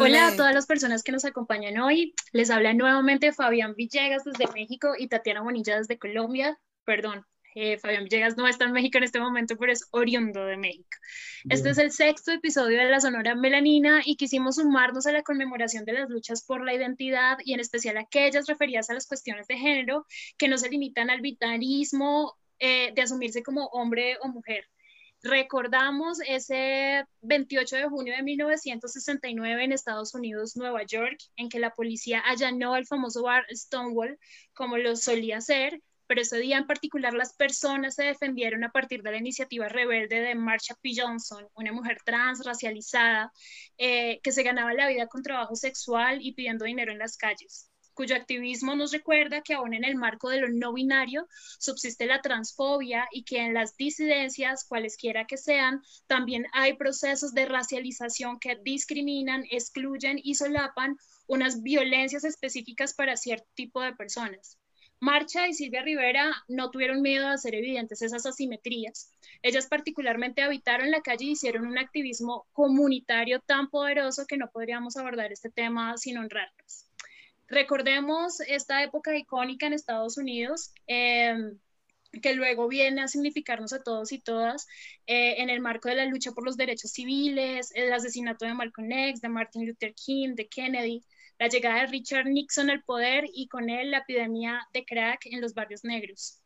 Hola a todas las personas que nos acompañan hoy. Les habla nuevamente Fabián Villegas desde México y Tatiana Bonilla desde Colombia. Perdón, eh, Fabián Villegas no está en México en este momento, pero es oriundo de México. Este es el sexto episodio de la Sonora Melanina y quisimos sumarnos a la conmemoración de las luchas por la identidad y en especial aquellas referidas a las cuestiones de género que no se limitan al vitalismo eh, de asumirse como hombre o mujer. Recordamos ese 28 de junio de 1969 en Estados Unidos, Nueva York, en que la policía allanó el famoso bar Stonewall, como lo solía hacer, pero ese día en particular las personas se defendieron a partir de la iniciativa rebelde de Marsha P. Johnson, una mujer trans, racializada, eh, que se ganaba la vida con trabajo sexual y pidiendo dinero en las calles cuyo activismo nos recuerda que aún en el marco de lo no binario subsiste la transfobia y que en las disidencias, cualesquiera que sean, también hay procesos de racialización que discriminan, excluyen y solapan unas violencias específicas para cierto tipo de personas. Marcha y Silvia Rivera no tuvieron miedo de hacer evidentes esas asimetrías. Ellas particularmente habitaron la calle y hicieron un activismo comunitario tan poderoso que no podríamos abordar este tema sin honrarlas. Recordemos esta época icónica en Estados Unidos. Em, que luego viene a significarnos a todos y todas eh, en el marco de la lucha por los derechos civiles, el asesinato de Malcolm X, de Martin Luther King, de Kennedy, la llegada de Richard Nixon al poder y con él la epidemia de crack en los barrios negros.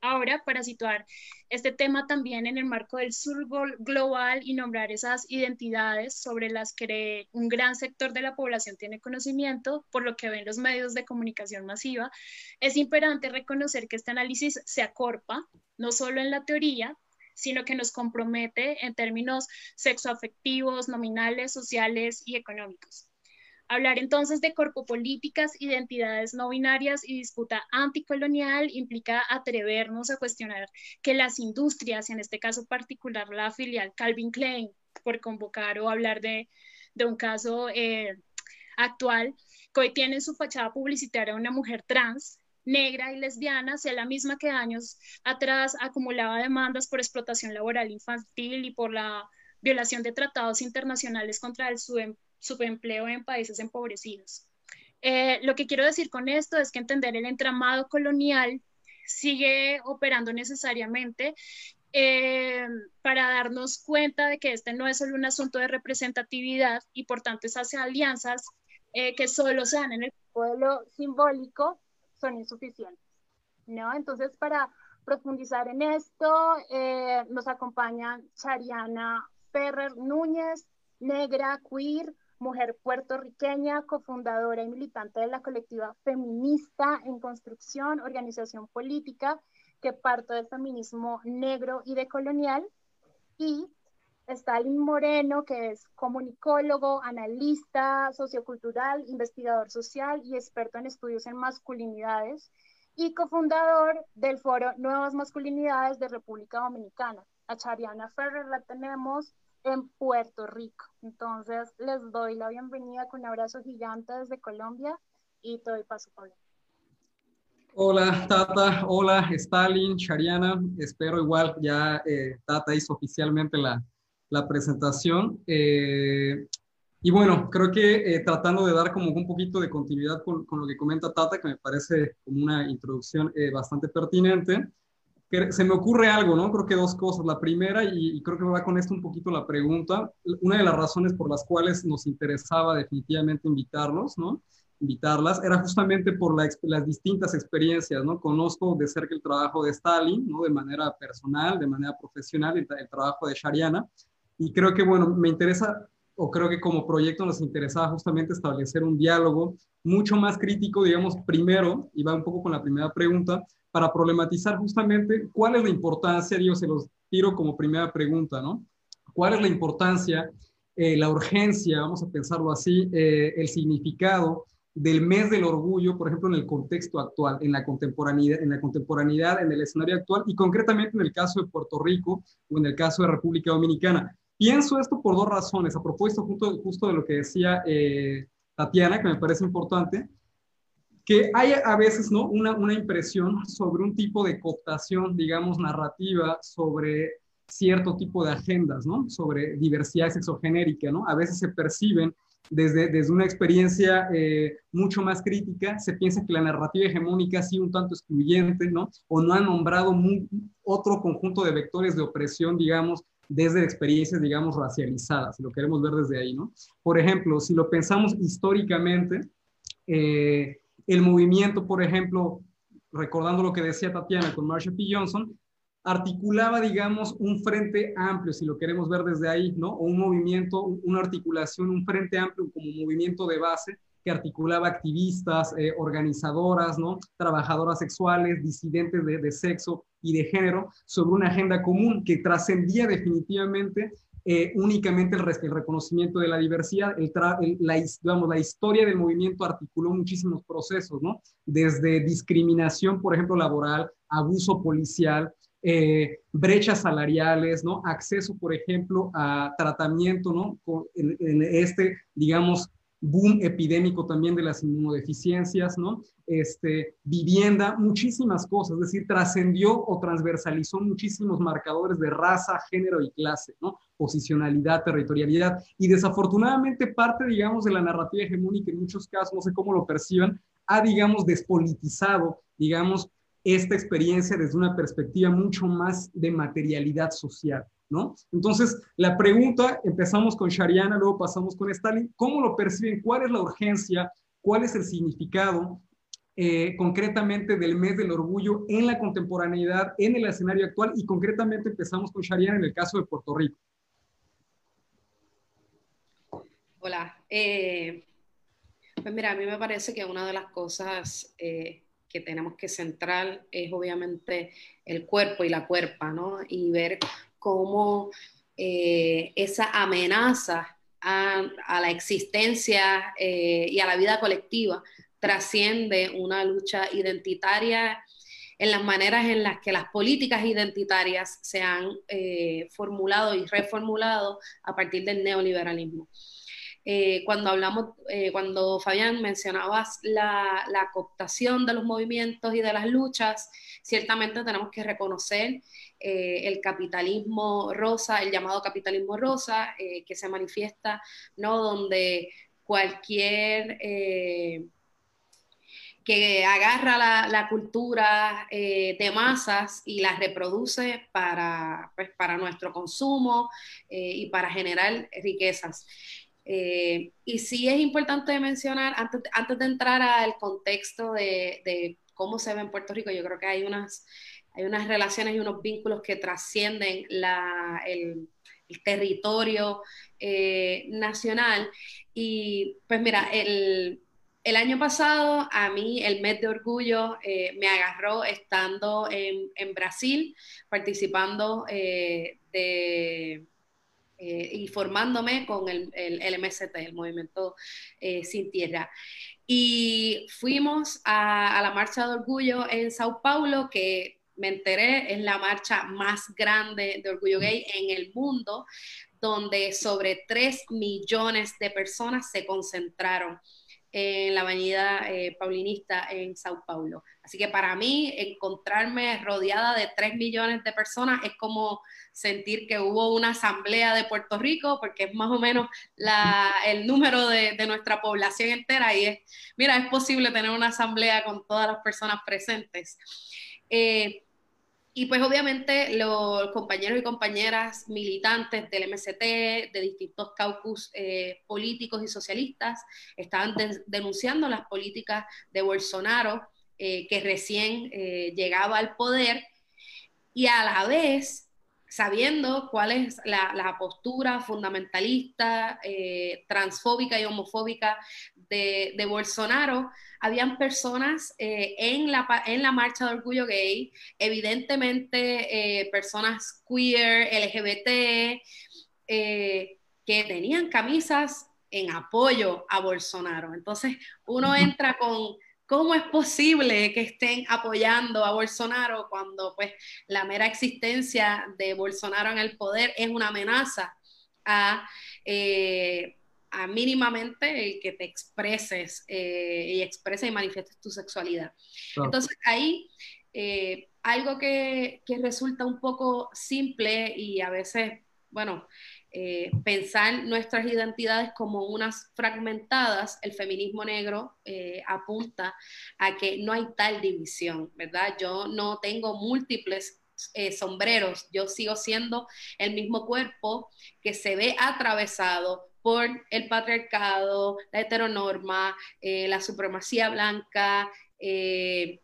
Ahora, para situar este tema también en el marco del sur global y nombrar esas identidades sobre las que un gran sector de la población tiene conocimiento, por lo que ven los medios de comunicación masiva, es imperante reconocer que este análisis se acorpa no solo en la teoría, sino que nos compromete en términos sexoafectivos, nominales, sociales y económicos. Hablar entonces de corpopolíticas, identidades no binarias y disputa anticolonial implica atrevernos a cuestionar que las industrias, en este caso particular la filial Calvin Klein, por convocar o hablar de, un caso eh, actual, que hoy tiene en su fachada publicitaria una mujer trans, negra y lesbiana, sea la misma que años atrás acumulaba demandas por explotación laboral infantil y por la violación de tratados internacionales contra el subempleo en países empobrecidos. Eh, lo que quiero decir con esto es que entender el entramado colonial sigue operando necesariamente eh, para darnos cuenta de que este no es solo un asunto de representatividad y por tanto esas alianzas eh, que solo se dan en el pueblo simbólico son insuficientes. ¿no? Entonces, para profundizar en esto, nos acompañan Chariana Ferrer Núñez, negra, queer, mujer puertorriqueña, cofundadora y militante de la colectiva Feminista en Construcción, organización política que parte del feminismo negro y decolonial. Y Stalin Moreno, que es comunicólogo, analista sociocultural, investigador social y experto en estudios en masculinidades y cofundador del foro Nuevas Masculinidades de República Dominicana. A Chariana Ferrer la tenemos en Puerto Rico. Entonces, les doy la bienvenida con un abrazo gigante desde Colombia y te doy paso, Pablo. Hola, Tata. Hola, Stalin, Shariana. Espero igual ya eh, Tata hizo oficialmente la, la presentación. Eh, y bueno, creo que eh, tratando de dar como un poquito de continuidad con, con, lo que comenta Tata, que me parece como una introducción bastante pertinente, se me ocurre algo, ¿no? Creo que dos cosas. La primera, y, creo que va con esto un poquito la pregunta, una de las razones por las cuales nos interesaba definitivamente invitarlos, ¿no? Invitarlas, era justamente por las distintas experiencias, ¿no? Conozco de cerca el trabajo de Stalin, ¿no? De manera personal, de manera profesional, el, el trabajo de Shariana, y creo que, bueno, me interesa o creo que como proyecto nos interesaba justamente establecer un diálogo mucho más crítico, digamos, primero, y va un poco con la primera pregunta, para problematizar justamente cuál es la importancia, digo, se los tiro como primera pregunta, ¿no? ¿Cuál es la importancia, eh, la urgencia, vamos a pensarlo así, eh, el significado del mes del orgullo, por ejemplo, en el contexto actual, en la contemporaneidad, en la contemporaneidad, en el escenario actual y concretamente en el caso de Puerto Rico o en el caso de República Dominicana. Pienso esto por dos razones, a propósito justo, justo de lo que decía eh, Tatiana, que me parece importante que hay a veces ¿no? una, una impresión sobre un tipo de cooptación, digamos, narrativa sobre cierto tipo de agendas, ¿no? Sobre diversidad sexogenérica, ¿no? A veces se perciben desde, desde una experiencia eh, mucho más crítica, se piensa que la narrativa hegemónica ha sido un tanto excluyente, ¿no? O no ha nombrado otro conjunto de vectores de opresión, digamos, desde experiencias, digamos, racializadas, si lo queremos ver desde ahí, ¿no? Por ejemplo, si lo pensamos históricamente, eh, el movimiento, por ejemplo, recordando lo que decía Tatiana con Marsha P. Johnson, articulaba, digamos, un frente amplio, si lo queremos ver desde ahí, ¿no? O un movimiento, una articulación, un frente amplio como movimiento de base que articulaba activistas, eh, organizadoras, ¿no? Trabajadoras sexuales, disidentes de, de, sexo y de género, sobre una agenda común que trascendía definitivamente eh, únicamente el, el, reconocimiento de la diversidad, el la, digamos, la historia del movimiento articuló muchísimos procesos, ¿no? Desde discriminación, por ejemplo, laboral, abuso policial, eh, brechas salariales, ¿no? Acceso, por ejemplo, a tratamiento, ¿no? en, este, digamos, boom epidémico también de las inmunodeficiencias, ¿no? Este, vivienda, muchísimas cosas, es decir, trascendió o transversalizó muchísimos marcadores de raza, género y clase, ¿no? Posicionalidad, territorialidad. Y desafortunadamente parte, digamos, de la narrativa hegemónica en muchos casos, no sé cómo lo perciban, ha, digamos, despolitizado, digamos, esta experiencia desde una perspectiva mucho más de materialidad social. ¿No? Entonces, la pregunta, empezamos con Shariana, luego pasamos con Stalin, ¿cómo lo perciben? ¿Cuál es la urgencia? ¿Cuál es el significado eh, concretamente del mes del orgullo en la contemporaneidad, en el escenario actual? Y concretamente empezamos con Shariana en el caso de Puerto Rico. Hola. Eh, pues mira, a mí me parece que una de las cosas eh, que tenemos que centrar es obviamente el cuerpo y la cuerpa, ¿no? Y ver cómo eh, esa amenaza a, la existencia eh, y a la vida colectiva trasciende una lucha identitaria en las maneras en las que las políticas identitarias se han eh, formulado y reformulado a partir del neoliberalismo. Cuando hablamos, cuando Fabián mencionabas la, la, cooptación de los movimientos y de las luchas, ciertamente tenemos que reconocer eh, el capitalismo rosa, el llamado capitalismo rosa, eh, que se manifiesta, ¿no? Donde cualquier eh, que agarra la, cultura de masas y la reproduce para, pues, para nuestro consumo y para generar riquezas. Y sí es importante mencionar, antes, antes de entrar al contexto de, de, cómo se ve en Puerto Rico, yo creo que hay unas hay unas relaciones y unos vínculos que trascienden el, territorio eh, nacional. Y pues mira, el, año pasado a mí el mes de orgullo eh, me agarró estando en, Brasil, participando eh, y formándome con el, el, MST, el Movimiento Sin Tierra. Y fuimos a, a, la marcha de orgullo en Sao Paulo, que me enteré, es la marcha más grande de orgullo gay en el mundo, donde sobre 3 millones de personas se concentraron en la avenida eh, paulinista en Sao Paulo. Así que para mí encontrarme rodeada de 3 millones de personas es como sentir que hubo una asamblea de Puerto Rico, porque es más o menos el número de, nuestra población entera y es, mira, es posible tener una asamblea con todas las personas presentes. Eh, y pues obviamente los compañeros y compañeras militantes del MST, de distintos caucus eh, políticos y socialistas, estaban denunciando las políticas de Bolsonaro, eh, que recién eh, llegaba al poder, y a la vez sabiendo cuál es la, postura fundamentalista, transfóbica y homofóbica de, de Bolsonaro, habían personas eh, en, la, en la marcha de orgullo gay, evidentemente eh, personas queer, LGBT, eh, que tenían camisas en apoyo a Bolsonaro. Entonces uno entra con cómo es posible que estén apoyando a Bolsonaro cuando pues la mera existencia de Bolsonaro en el poder es una amenaza a a mínimamente el que te expreses eh, y expreses y manifiestes tu sexualidad. Entonces ahí eh, algo que, que, resulta un poco simple y a veces, bueno, eh, pensar nuestras identidades como unas fragmentadas, el feminismo negro apunta a que no hay tal división, ¿verdad? Yo no tengo múltiples sombreros, yo sigo siendo el mismo cuerpo que se ve atravesado por el patriarcado, la heteronorma, eh, la supremacía blanca eh,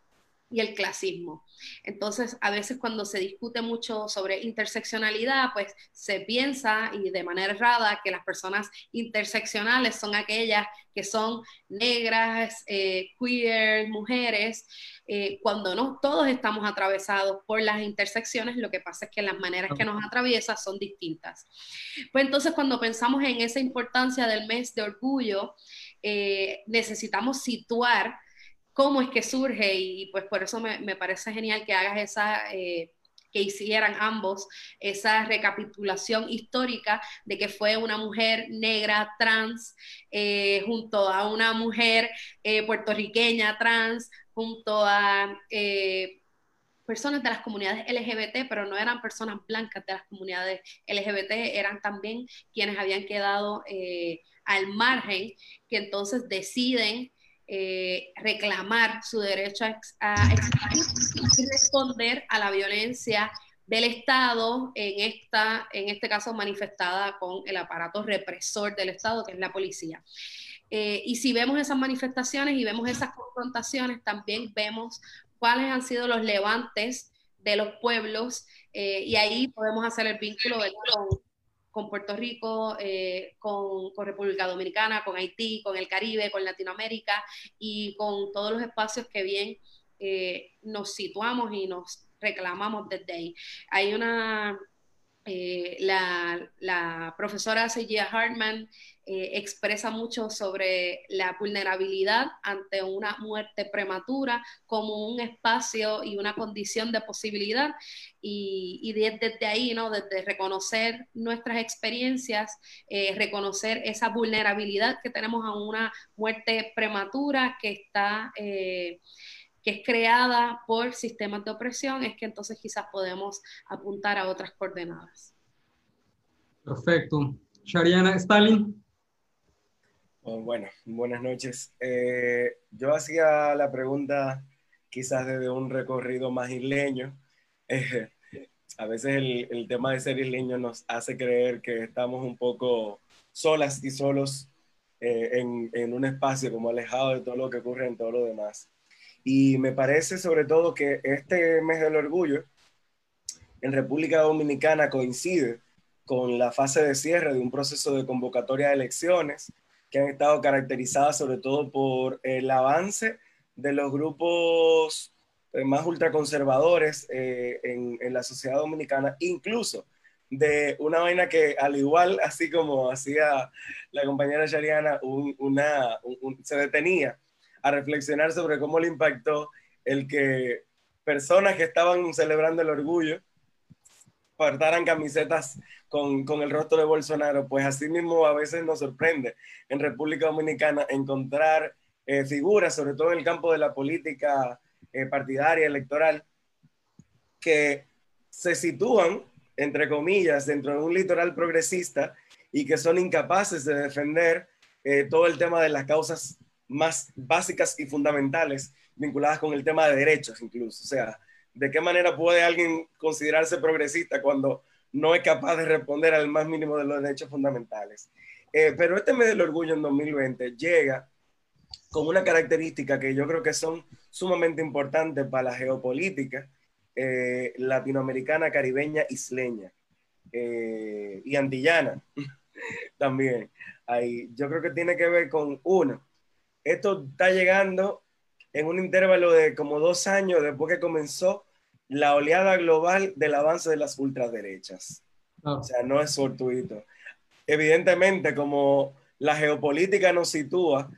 y el clasismo. Entonces, a veces cuando se discute mucho sobre interseccionalidad, pues se piensa y de manera errada que las personas interseccionales son aquellas que son negras, eh, queer, mujeres, eh, cuando no todos estamos atravesados por las intersecciones, lo que pasa es que las maneras que nos atraviesan son distintas. Pues entonces cuando pensamos en esa importancia del mes de orgullo, eh, necesitamos situar cómo es que surge y pues por eso me, me parece genial que hagas esa... Eh, que hicieran ambos esa recapitulación histórica de que fue una mujer negra trans eh, junto a una mujer eh, puertorriqueña trans, junto a personas de las comunidades LGBT, pero no eran personas blancas de las comunidades LGBT, eran también quienes habían quedado al margen, que entonces deciden eh, reclamar su derecho a, responder a la violencia del Estado, en, esta, en este caso manifestada con el aparato represor del Estado, que es la policía. Eh, y si vemos esas manifestaciones y vemos esas confrontaciones, también vemos cuáles han sido los levantes de los pueblos eh, y ahí podemos hacer el vínculo con, con Puerto Rico, eh, con, República Dominicana, con Haití, con el Caribe, con Latinoamérica y con todos los espacios que bien eh, nos situamos y nos reclamamos desde ahí. Hay una, eh, la, la, profesora C.J. Hartman eh, expresa mucho sobre la vulnerabilidad ante una muerte prematura como un espacio y una condición de posibilidad y, desde, ahí, ¿no? desde reconocer nuestras experiencias, eh, reconocer esa vulnerabilidad que tenemos a una muerte prematura que está... Que es creada por sistemas de opresión, es que entonces quizás podemos apuntar a otras coordenadas. Perfecto. Shariana, Stalin. Oh, bueno, buenas noches. Eh, yo hacía la pregunta quizás desde un recorrido más isleño. Eh, a veces el, tema de ser isleño nos hace creer que estamos un poco solas y solos eh, en, en, un espacio como alejado de todo lo que ocurre en todo lo demás. Y me parece sobre todo que este mes del orgullo en República Dominicana coincide con la fase de cierre de un proceso de convocatoria de elecciones que han estado caracterizadas sobre todo por el avance de los grupos eh, más ultraconservadores eh, en, la sociedad dominicana, incluso de una vaina que al igual, así como hacía la compañera Shariana, una, se detenía a reflexionar sobre cómo le impactó el que personas que estaban celebrando el orgullo portaran camisetas con, con, el rostro de Bolsonaro, pues así mismo a veces nos sorprende en República Dominicana encontrar eh, figuras, sobre todo en el campo de la política eh, partidaria, electoral, que se sitúan, entre comillas, dentro de un litoral progresista y que son incapaces de defender eh, todo el tema de las causas más básicas y fundamentales vinculadas con el tema de derechos incluso. O sea, ¿de qué manera puede alguien considerarse progresista cuando no es capaz de responder al más mínimo de los derechos fundamentales? Eh, pero este mes del orgullo en 2020 llega con una característica que yo creo que son sumamente importantes para la geopolítica eh, latinoamericana, caribeña, isleña eh, y antillana también. Ahí, yo creo que tiene que ver con, uno, esto está llegando en un intervalo de como dos años después que comenzó la oleada global del avance de las ultraderechas. Ah. O sea, no es fortuito. Evidentemente, como la geopolítica nos sitúa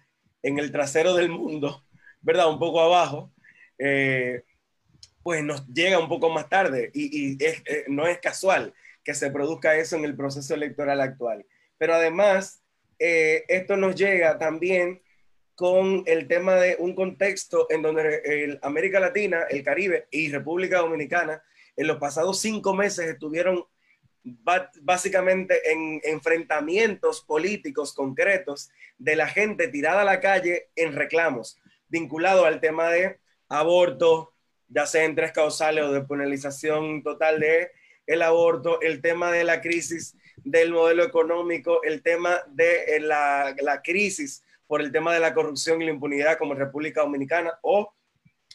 en el trasero del mundo, ¿verdad? Un poco abajo, eh, pues nos llega un poco más tarde y, eh, no es casual que se produzca eso en el proceso electoral actual. Pero además, eh, esto nos llega también con el tema de un contexto en donde el América Latina, el Caribe y República Dominicana en los pasados cinco meses estuvieron básicamente en enfrentamientos políticos concretos de la gente tirada a la calle en reclamos vinculados al tema de aborto, ya sea en tres causales o de penalización total de el aborto, el tema de la crisis del modelo económico, el tema de la, la crisis por el tema de la corrupción y la impunidad como en República Dominicana o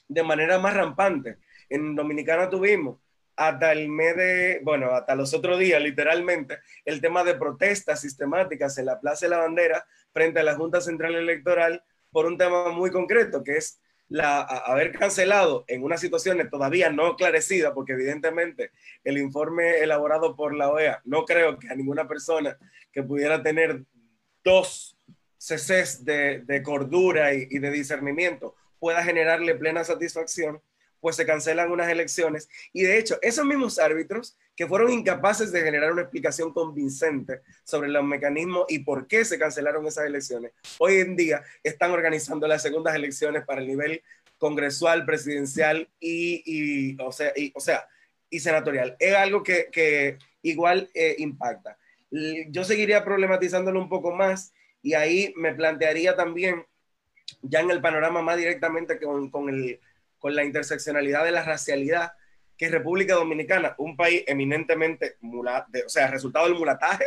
de manera más rampante. En Dominicana tuvimos hasta el mes de, bueno, hasta los otros días, literalmente, el tema de protestas sistemáticas en la Plaza de la Bandera frente a la Junta Central Electoral por un tema muy concreto, que es la, haber cancelado en una situación todavía no esclarecida, porque evidentemente el informe elaborado por la OEA, no creo que a ninguna persona que pudiera tener dos ceses de, de cordura y, y de discernimiento pueda generarle plena satisfacción, pues se cancelan unas elecciones. Y de hecho, esos mismos árbitros que fueron incapaces de generar una explicación convincente sobre los mecanismos y por qué se cancelaron esas elecciones, hoy en día están organizando las segundas elecciones para el nivel congresual, presidencial y, o, sea, y o sea, y senatorial. Es algo que, que igual eh, impacta. Yo seguiría problematizándolo un poco más y ahí me plantearía también, ya en el panorama más directamente con, con el con la interseccionalidad de la racialidad, que República Dominicana, un país eminentemente, o sea, resultado del mulataje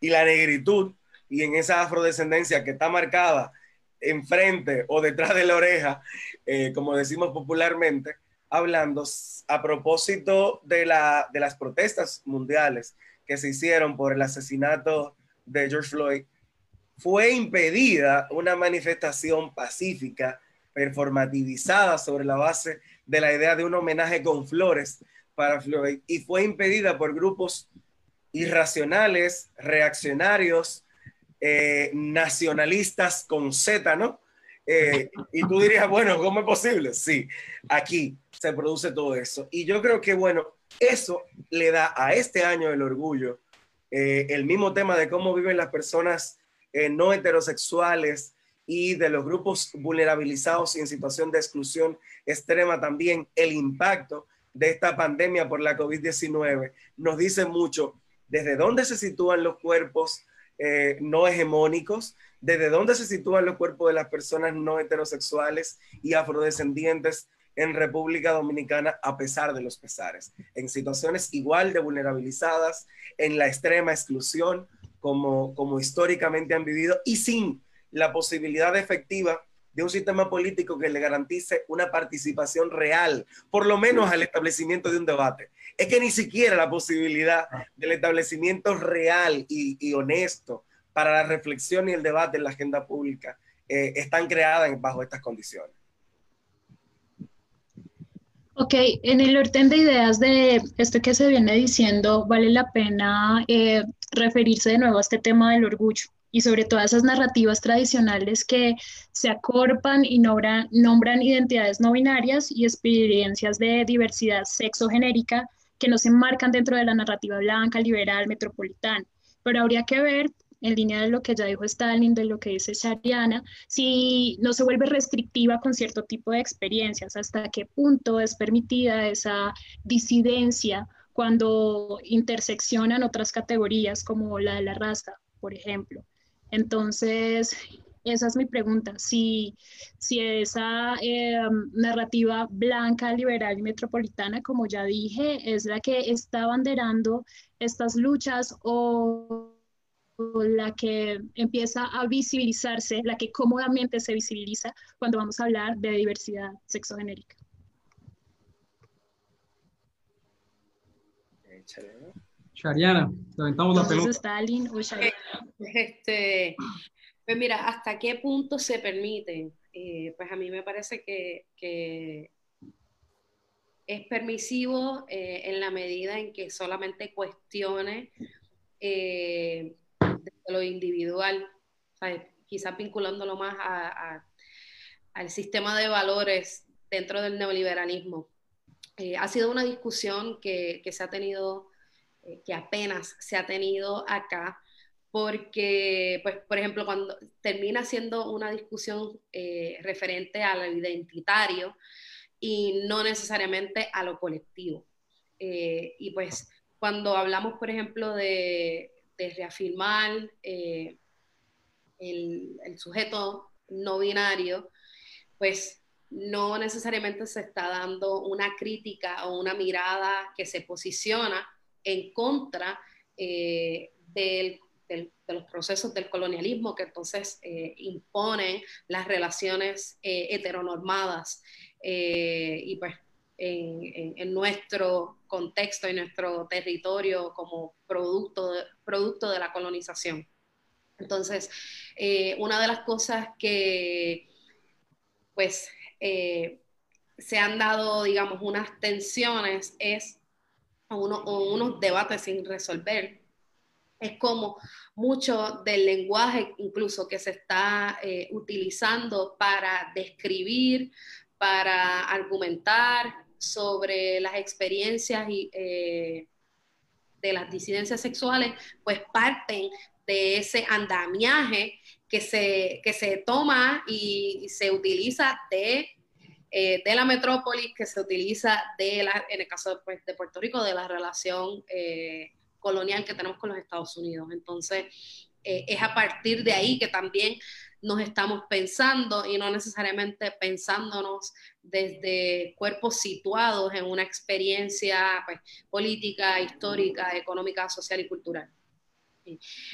y la negritud, y en esa afrodescendencia que está marcada enfrente o detrás de la oreja, eh, como decimos popularmente, hablando a propósito de, la, de las protestas mundiales que se hicieron por el asesinato de George Floyd, fue impedida una manifestación pacífica performativizada sobre la base de la idea de un homenaje con flores para Floyd y fue impedida por grupos irracionales, reaccionarios, eh, nacionalistas con Z, ¿no? Eh, y tú dirías, bueno, ¿cómo es posible? Sí, aquí se produce todo eso. Y yo creo que, bueno, eso le da a este año el orgullo, eh, el mismo tema de cómo viven las personas no heterosexuales y de los grupos vulnerabilizados y en situación de exclusión extrema también, el impacto de esta pandemia por la COVID-19 nos dice mucho desde dónde se sitúan los cuerpos eh, no hegemónicos, desde dónde se sitúan los cuerpos de las personas no heterosexuales y afrodescendientes en República Dominicana a pesar de los pesares, en situaciones igual de vulnerabilizadas, en la extrema exclusión como, como históricamente han vivido y sin la posibilidad efectiva de un sistema político que le garantice una participación real, por lo menos al establecimiento de un debate. Es que ni siquiera la posibilidad del establecimiento real y, honesto para la reflexión y el debate en la agenda pública eh, están creadas bajo estas condiciones. Ok, en el orden de ideas de esto que se viene diciendo, vale la pena eh, referirse de nuevo a este tema del orgullo y sobre todas esas narrativas tradicionales que se acorpan y nombran, nombran identidades no binarias y experiencias de diversidad sexogenérica que no se enmarcan dentro de la narrativa blanca, liberal, metropolitana. Pero habría que ver, en línea de lo que ya dijo Stalin, de lo que dice Shariana, si no se vuelve restrictiva con cierto tipo de experiencias, hasta qué punto es permitida esa disidencia cuando interseccionan otras categorías como la de la raza, por ejemplo. Entonces, esa es mi pregunta. Si, si esa eh, narrativa blanca, liberal y metropolitana, como ya dije, es la que está abanderando estas luchas o, la que empieza a visibilizarse, la que cómodamente se visibiliza cuando vamos a hablar de diversidad sexogenérica. Shariana, levantamos la pelota. Stalin o Shariana. Este, pues mira, ¿hasta qué punto se permite? Eh, pues a mí me parece que, que es permisivo eh, en la medida en que solamente cuestione eh, lo individual, quizás vinculándolo más a, al sistema de valores dentro del neoliberalismo. ha sido una discusión que, que se ha tenido, que apenas se ha tenido acá, porque, pues, por ejemplo, cuando termina siendo una discusión eh, referente a lo identitario y no necesariamente a lo colectivo. Eh, y pues, cuando hablamos, por ejemplo, de, reafirmar eh, el, sujeto no binario, pues no necesariamente se está dando una crítica o una mirada que se posiciona en contra eh, de los procesos del colonialismo que entonces eh, imponen las relaciones heteronormadas. Y pues en, en, nuestro contexto y nuestro territorio como producto de, producto de la colonización. Entonces, una de las cosas que pues se han dado, digamos, unas tensiones es uno, unos debates sin resolver es como mucho del lenguaje incluso que se está eh, utilizando para describir, para argumentar sobre las experiencias y, eh, de las disidencias sexuales, pues parten de ese andamiaje que se, que se toma y, se utiliza de, eh, de la metrópolis, que se utiliza de la, en el caso de, pues, de Puerto Rico, de la relación colonial que tenemos con los Estados Unidos. Entonces, eh, es a partir de ahí que también nos estamos pensando y no necesariamente pensándonos desde cuerpos situados en una experiencia pues, política, histórica, económica, social y cultural.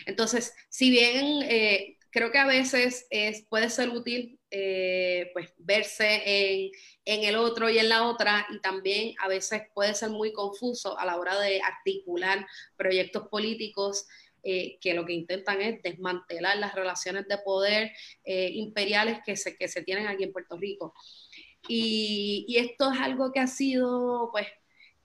Entonces, si bien eh, creo que a veces es, puede ser útil eh, pues verse en, el otro y en la otra y también a veces puede ser muy confuso a la hora de articular proyectos políticos eh, que lo que intentan es desmantelar las relaciones de poder imperiales que se, que se tienen aquí en Puerto Rico. Y, esto es algo que ha sido, pues,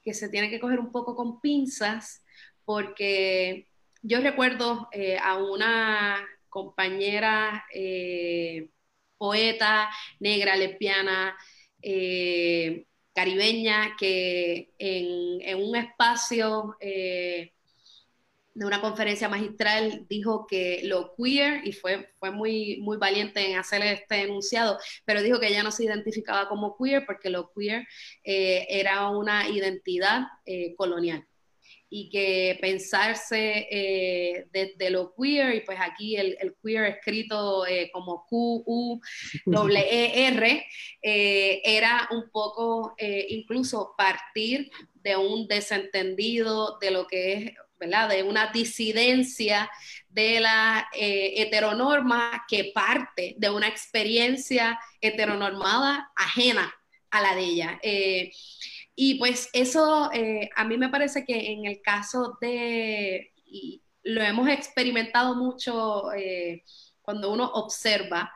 que se tiene que coger un poco con pinzas porque yo recuerdo a una compañera eh, poeta negra, lesbiana, eh, caribeña, que en, un espacio eh, de una conferencia magistral dijo que lo queer, y fue, fue muy, muy valiente en hacer este enunciado, pero dijo que ella no se identificaba como queer porque lo queer era una identidad colonial. Y que pensarse eh, desde lo queer, y pues aquí el, queer escrito eh, como Q-U-E-R, eh, era un poco incluso partir de un desentendido de lo que es, De una disidencia de la heteronorma que parte de una experiencia heteronormada ajena a la de ella. Y pues eso eh, a mí me parece que en el caso de, y lo hemos experimentado mucho eh, cuando uno observa,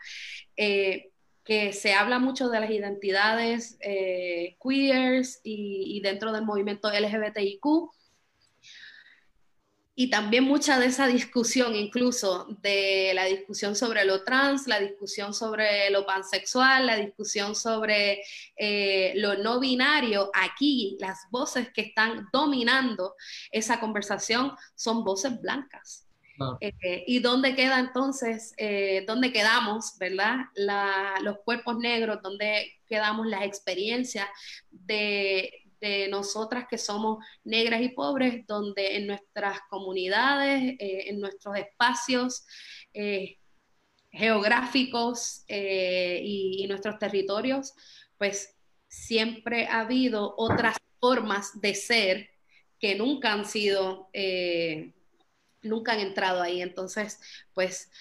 eh, que se habla mucho de las identidades queers y, y, dentro del movimiento LGBTIQ, y también mucha de esa discusión, incluso de la discusión sobre lo trans, la discusión sobre lo pansexual, la discusión sobre eh, lo no binario, aquí las voces que están dominando esa conversación son voces blancas. Eh, ¿Y dónde queda entonces, eh, dónde quedamos, verdad? los cuerpos negros, dónde quedamos las experiencias de, de nosotras que somos negras y pobres, donde en nuestras comunidades, eh, en nuestros espacios eh, geográficos eh, y, nuestros territorios, pues siempre ha habido otras formas de ser que nunca han sido, nunca han entrado ahí. Entonces, pues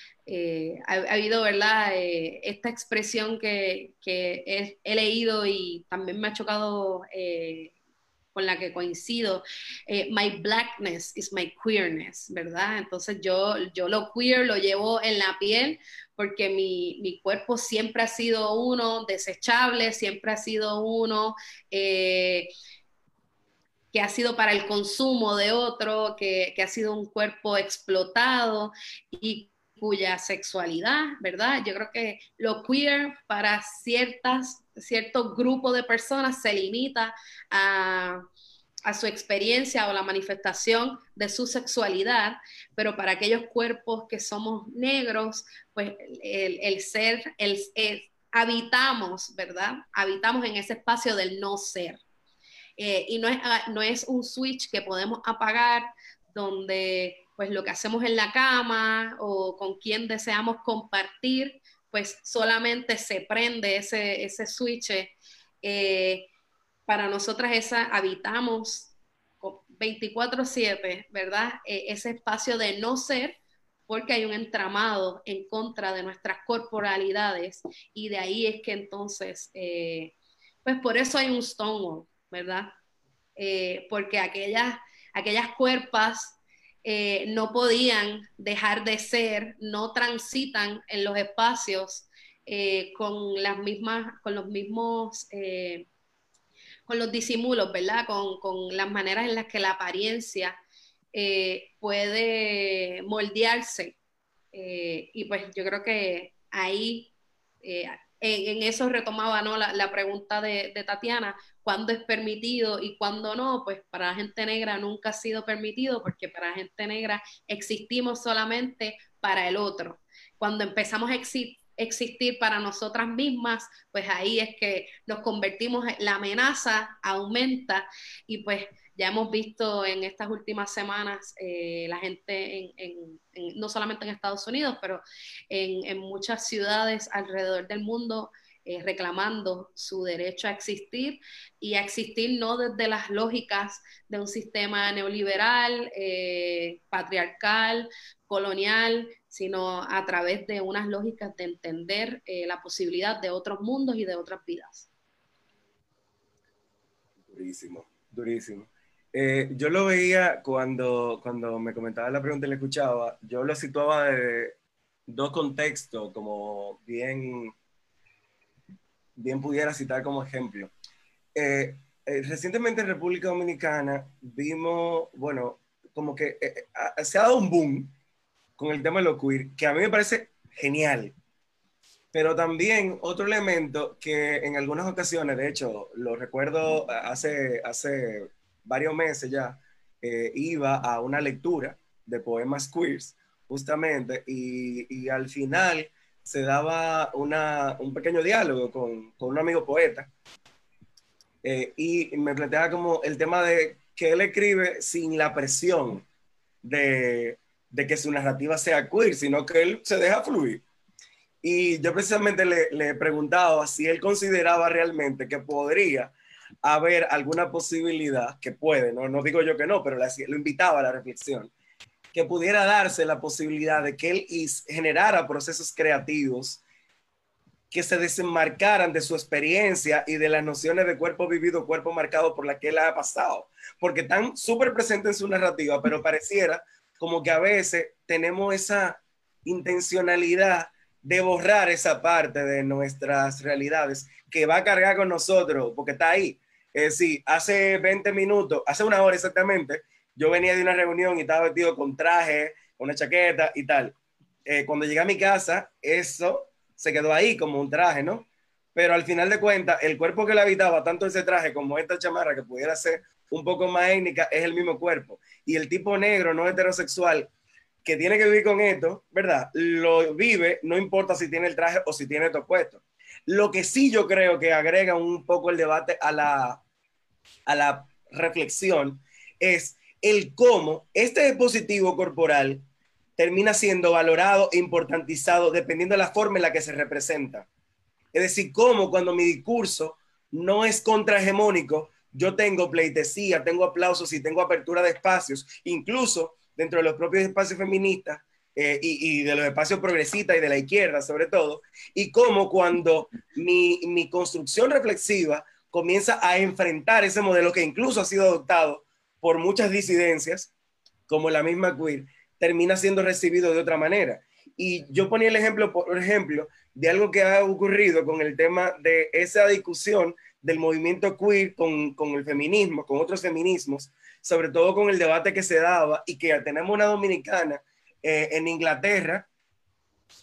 ha, habido, ¿verdad? esta expresión que, que he, leído y también me ha chocado con la que coincido, eh, my blackness is my queerness, ¿verdad? Entonces yo, yo lo queer lo llevo en la piel porque mi, mi cuerpo siempre ha sido uno desechable, siempre ha sido uno... Eh, que ha sido para el consumo de otro, que, que ha sido un cuerpo explotado y cuya sexualidad, ¿verdad? Yo creo que lo queer para ciertas, cierto grupo de personas se limita a, a su experiencia o la manifestación de su sexualidad, pero para aquellos cuerpos que somos negros, pues el, ser, el, habitamos, ¿verdad? Habitamos en ese espacio del no ser. Eh, y no es, ah, no es un switch que podemos apagar donde pues lo que hacemos en la cama o con quien deseamos compartir, pues solamente se prende ese, ese switch. Eh, para nosotras esa habitamos 24/7, ¿verdad? E, ese espacio de no ser porque hay un entramado en contra de nuestras corporalidades y de ahí es que entonces, eh, pues por eso hay un Stonewall, ¿verdad? Eh, porque aquellas, aquellas cuerpas eh, no podían dejar de ser, no transitan en los espacios con las mismas, con los mismos con los disimulos, ¿verdad? Con, las maneras en las que la apariencia eh, puede moldearse. Eh, y pues yo creo que ahí, eh, en, eso retomaba ¿no? la, pregunta de, Tatiana, ¿cuándo es permitido y cuándo no? Pues para la gente negra nunca ha sido permitido porque para la gente negra existimos solamente para el otro. Cuando empezamos a existir para nosotras mismas, pues ahí es que nos convertimos, la amenaza aumenta y pues ya hemos visto en estas últimas semanas eh, la gente, en, no solamente en Estados Unidos, pero en, muchas ciudades alrededor del mundo eh, reclamando su derecho a existir y a existir no desde las lógicas de un sistema neoliberal, eh, patriarcal, colonial, sino a través de unas lógicas de entender la posibilidad de otros mundos y de otras vidas. Durísimo, durísimo. Eh, yo lo veía cuando, cuando me comentaba la pregunta y le escuchaba, yo lo situaba de dos contextos, como bien, bien pudiera citar como ejemplo. Eh, eh, recientemente en República Dominicana vimos, bueno, como que se ha dado un boom con el tema de lo queer, que a mí me parece genial. Pero también otro elemento que en algunas ocasiones, de hecho, lo recuerdo hace, hace varios meses ya, eh, iba a una lectura de poemas queers, justamente, y, al final se daba un pequeño diálogo con, un amigo poeta, eh, y me planteaba como el tema de que él escribe sin la presión de, que su narrativa sea queer, sino que él se deja fluir. Y yo precisamente le, le preguntaba si él consideraba realmente que podría haber alguna posibilidad, que puede, no, no digo yo que no, pero lo invitaba a la reflexión, que pudiera darse la posibilidad de que él generara procesos creativos que se desenmarcaran de su experiencia y de las nociones de cuerpo vivido, cuerpo marcado por la que él ha pasado, porque están súper presentes en su narrativa, pero pareciera como que a veces tenemos esa intencionalidad de borrar esa parte de nuestras realidades que va a cargar con nosotros, porque está ahí. Es decir, hace 20 minutos, hace una hora exactamente, yo venía de una reunión y estaba vestido con traje, con una chaqueta y tal. Eh, cuando llegué a mi casa, eso se quedó ahí como un traje, ¿no? Pero al final de cuentas, el cuerpo que le habitaba, tanto ese traje como esta chamarra, que pudiera ser un poco más étnica, es el mismo cuerpo. Y el tipo negro, no heterosexual, que tiene que vivir con esto, ¿verdad? Lo vive, no importa si tiene el traje o si tiene esto puesto. Lo que sí yo creo que agrega un poco el debate a la, a la reflexión es el cómo este dispositivo corporal termina siendo valorado e importantizado dependiendo de la forma en la que se representa. Es decir, cómo cuando mi discurso no es contrahegemónico, yo tengo pleitesía, tengo aplausos y tengo apertura de espacios, incluso dentro de los propios espacios feministas, eh, y, de los espacios progresistas y de la izquierda sobre todo, y cómo cuando mi, mi, construcción reflexiva comienza a enfrentar ese modelo que incluso ha sido adoptado por muchas disidencias, como la misma queer, termina siendo recibido de otra manera. Y yo ponía el ejemplo, por ejemplo, de algo que ha ocurrido con el tema de esa discusión del movimiento queer con, con el feminismo, con otros feminismos, sobre todo con el debate que se daba y que tenemos una dominicana eh, en Inglaterra,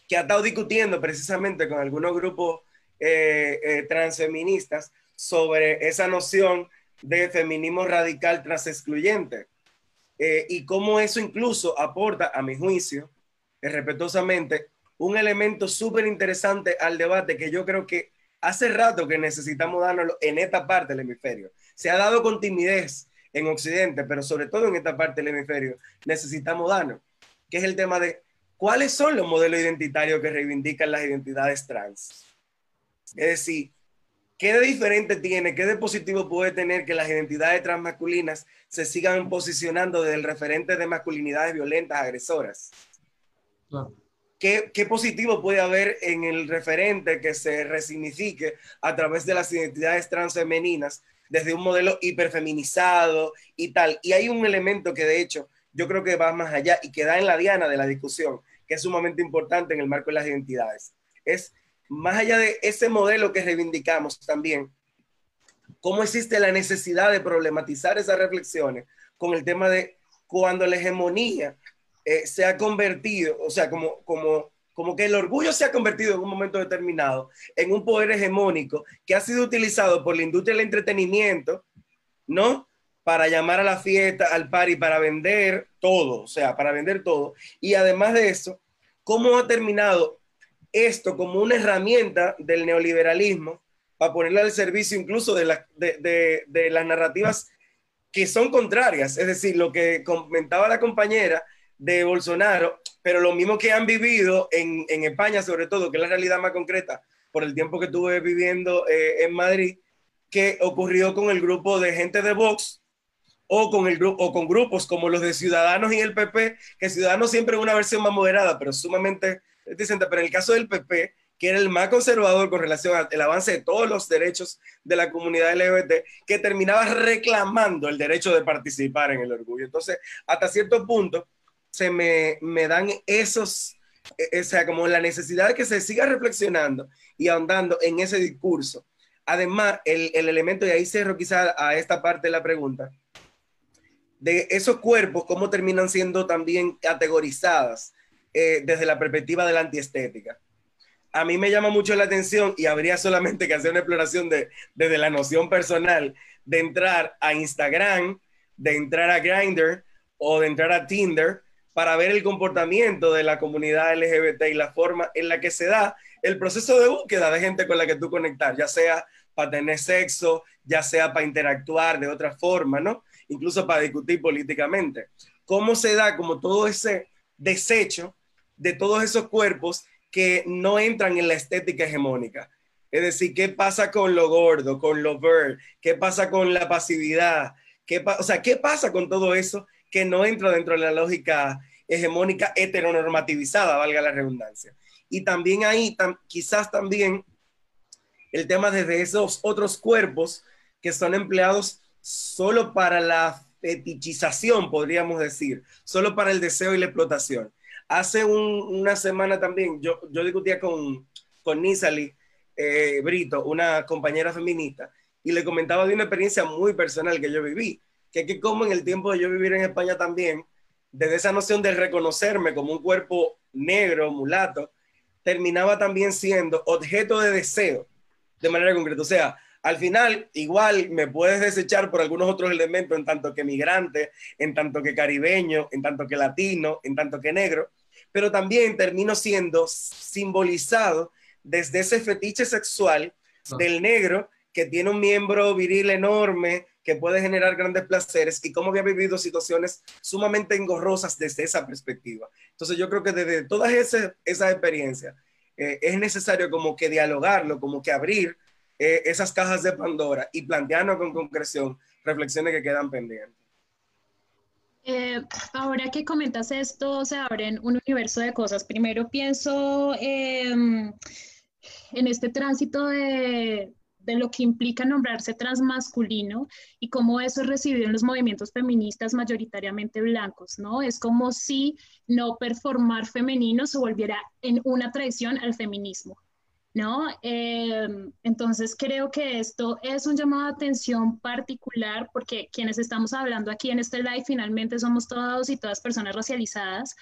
que ha estado discutiendo precisamente con algunos grupos eh, eh, transfeministas sobre esa noción de feminismo radical tras excluyente. Eh, y cómo eso incluso aporta, a mi juicio, eh, respetuosamente, un elemento súper interesante al debate que yo creo que hace rato que necesitamos darnos en esta parte del hemisferio. Se ha dado con timidez en Occidente, pero sobre todo en esta parte del hemisferio, necesitamos darnos, que es el tema de cuáles son los modelos identitarios que reivindican las identidades trans. Es decir, ¿qué de diferente tiene, qué de positivo puede tener que las identidades transmasculinas se sigan posicionando desde el referente de masculinidades violentas, agresoras? ¿Qué, ¿Qué, positivo puede haber en el referente que se resignifique a través de las identidades transfemeninas desde un modelo hiperfeminizado y tal. Y hay un elemento que de hecho yo creo que va más allá y que da en la diana de la discusión, que es sumamente importante en el marco de las identidades. Es más allá de ese modelo que reivindicamos también, cómo existe la necesidad de problematizar esas reflexiones con el tema de cuando la hegemonía eh, se ha convertido, o sea, como, como como que el orgullo se ha convertido en un momento determinado en un poder hegemónico que ha sido utilizado por la industria del entretenimiento, ¿no? Para llamar a la fiesta, al party, para vender todo, o sea, para vender todo. Y además de eso, ¿cómo ha terminado esto como una herramienta del neoliberalismo para ponerla al servicio incluso de, de, de las narrativas que son contrarias? Es decir, lo que comentaba la compañera de Bolsonaro, pero lo mismo que han vivido en, en, España, sobre todo, que es la realidad más concreta, por el tiempo que estuve viviendo eh, en Madrid, que ocurrió con el grupo de gente de Vox o con, el o con grupos como los de Ciudadanos y el PP, que Ciudadanos siempre es una versión más moderada, pero sumamente decente, pero en el caso del PP, que era el más conservador con relación al avance de todos los derechos de la comunidad LGBT, que terminaba reclamando el derecho de participar en el orgullo. Entonces, hasta cierto punto, se me, me dan esos, e, o sea, como la necesidad de que se siga reflexionando y ahondando en ese discurso. Además, el, el elemento, y ahí cerro quizá a esta parte de la pregunta, de esos cuerpos, cómo terminan siendo también categorizadas eh, desde la perspectiva de la antiestética. A mí me llama mucho la atención y habría solamente que hacer una exploración de, desde la noción personal de entrar a Instagram, de entrar a Grindr o de entrar a Tinder para ver el comportamiento de la comunidad LGBT y la forma en la que se da el proceso de búsqueda de gente con la que tú conectar, ya sea para tener sexo, ya sea para interactuar de otra forma, ¿no? Incluso para discutir políticamente. ¿Cómo se da como todo ese desecho de todos esos cuerpos que no entran en la estética hegemónica? Es decir, ¿qué pasa con lo gordo, con lo bird? ¿Qué pasa con la pasividad? ¿Qué o sea, ¿qué pasa con todo eso que no entra dentro de la lógica hegemónica heteronormativizada, valga la redundancia. Y también ahí, quizás también el tema desde esos otros cuerpos que son empleados solo para la fetichización, podríamos decir, solo para el deseo y la explotación. Hace una semana también yo, yo discutía con, con Nisali eh, Brito, una compañera feminista, y le comentaba de una experiencia muy personal que yo viví que, que como en el tiempo de yo vivir en España también, desde esa noción de reconocerme como un cuerpo negro, mulato, terminaba también siendo objeto de deseo de manera concreta. O sea, al final, igual me puedes desechar por algunos otros elementos, en tanto que migrante, en tanto que caribeño, en tanto que latino, en tanto que negro, pero también termino siendo simbolizado desde ese fetiche sexual del negro que tiene un miembro viril enorme, que puede generar grandes placeres y cómo había vivido situaciones sumamente engorrosas desde esa perspectiva. Entonces yo creo que desde todas esas esa experiencias eh, es necesario como que dialogarlo, como que abrir eh, esas cajas de Pandora y plantearnos con concreción reflexiones que quedan pendientes. Eh, ahora que comentas esto, se abren un universo de cosas. Primero pienso em, en este tránsito de, de lo que implica nombrarse transmasculino y cómo eso es recibido en los movimientos feministas mayoritariamente blancos, ¿no? Es como si no performar femenino se volviera en una traición al feminismo, ¿no? Em, entonces creo que esto es un llamado de atención particular porque quienes estamos hablando aquí en este live finalmente somos todos y todas personas racializadas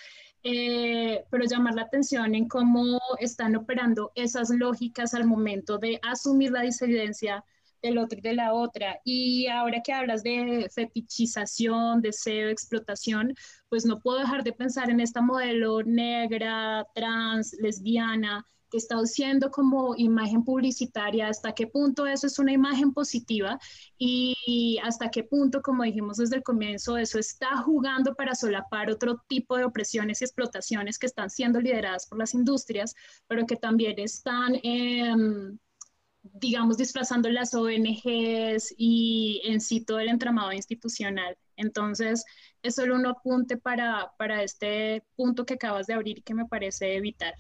eh, pero llamar la atención en cómo están operando esas lógicas al momento de asumir la disidencia, del otro y de la otra. Y ahora que hablas de fetichización, deseo, explotación, pues no puedo dejar de pensar en esta modelo negra, trans, lesbiana, que está siendo como imagen publicitaria, hasta qué punto eso es una imagen positiva y hasta qué punto, como dijimos desde el comienzo, eso está jugando para solapar otro tipo de opresiones y explotaciones que están siendo lideradas por las industrias, pero que también están... Em, digamos, disfrazando las ONGs y en sí todo el entramado institucional. Entonces, es solo un apunte para, para este punto que acabas de abrir que me parece vital.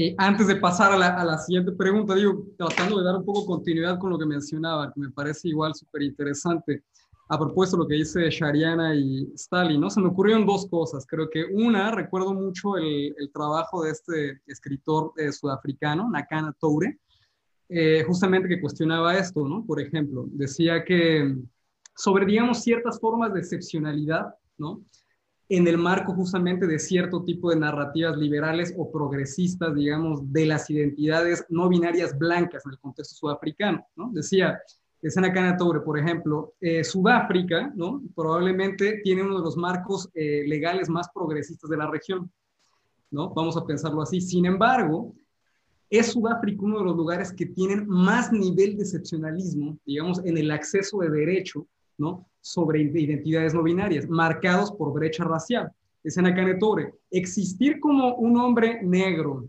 Eh, antes de pasar a la, a la, siguiente pregunta, digo, tratando de dar un poco continuidad con lo que mencionaba, que me parece igual súper interesante a propósito de lo que dice Shariana y Stalin, ¿no? Se me ocurrieron dos cosas. Creo que una, recuerdo mucho el, el trabajo de este escritor eh, sudafricano, Nakana Toure, eh, justamente que cuestionaba esto, ¿no? Por ejemplo, decía que sobre, digamos, ciertas formas de excepcionalidad, ¿no? En el marco justamente de cierto tipo de narrativas liberales o progresistas, digamos, de las identidades no binarias blancas en el contexto sudafricano, ¿no? Decía, de Senacana Toure, por ejemplo, eh, Sudáfrica, ¿no? Probablemente tiene uno de los marcos eh, legales más progresistas de la región, ¿no? Vamos a pensarlo así. Sin embargo, es Sudáfrica uno de los lugares que tienen más nivel de excepcionalismo, digamos, en el acceso de derecho, ¿no? Sobre identidades no binarias, marcados por brecha racial. De Senacana Toure, existir como un hombre negro,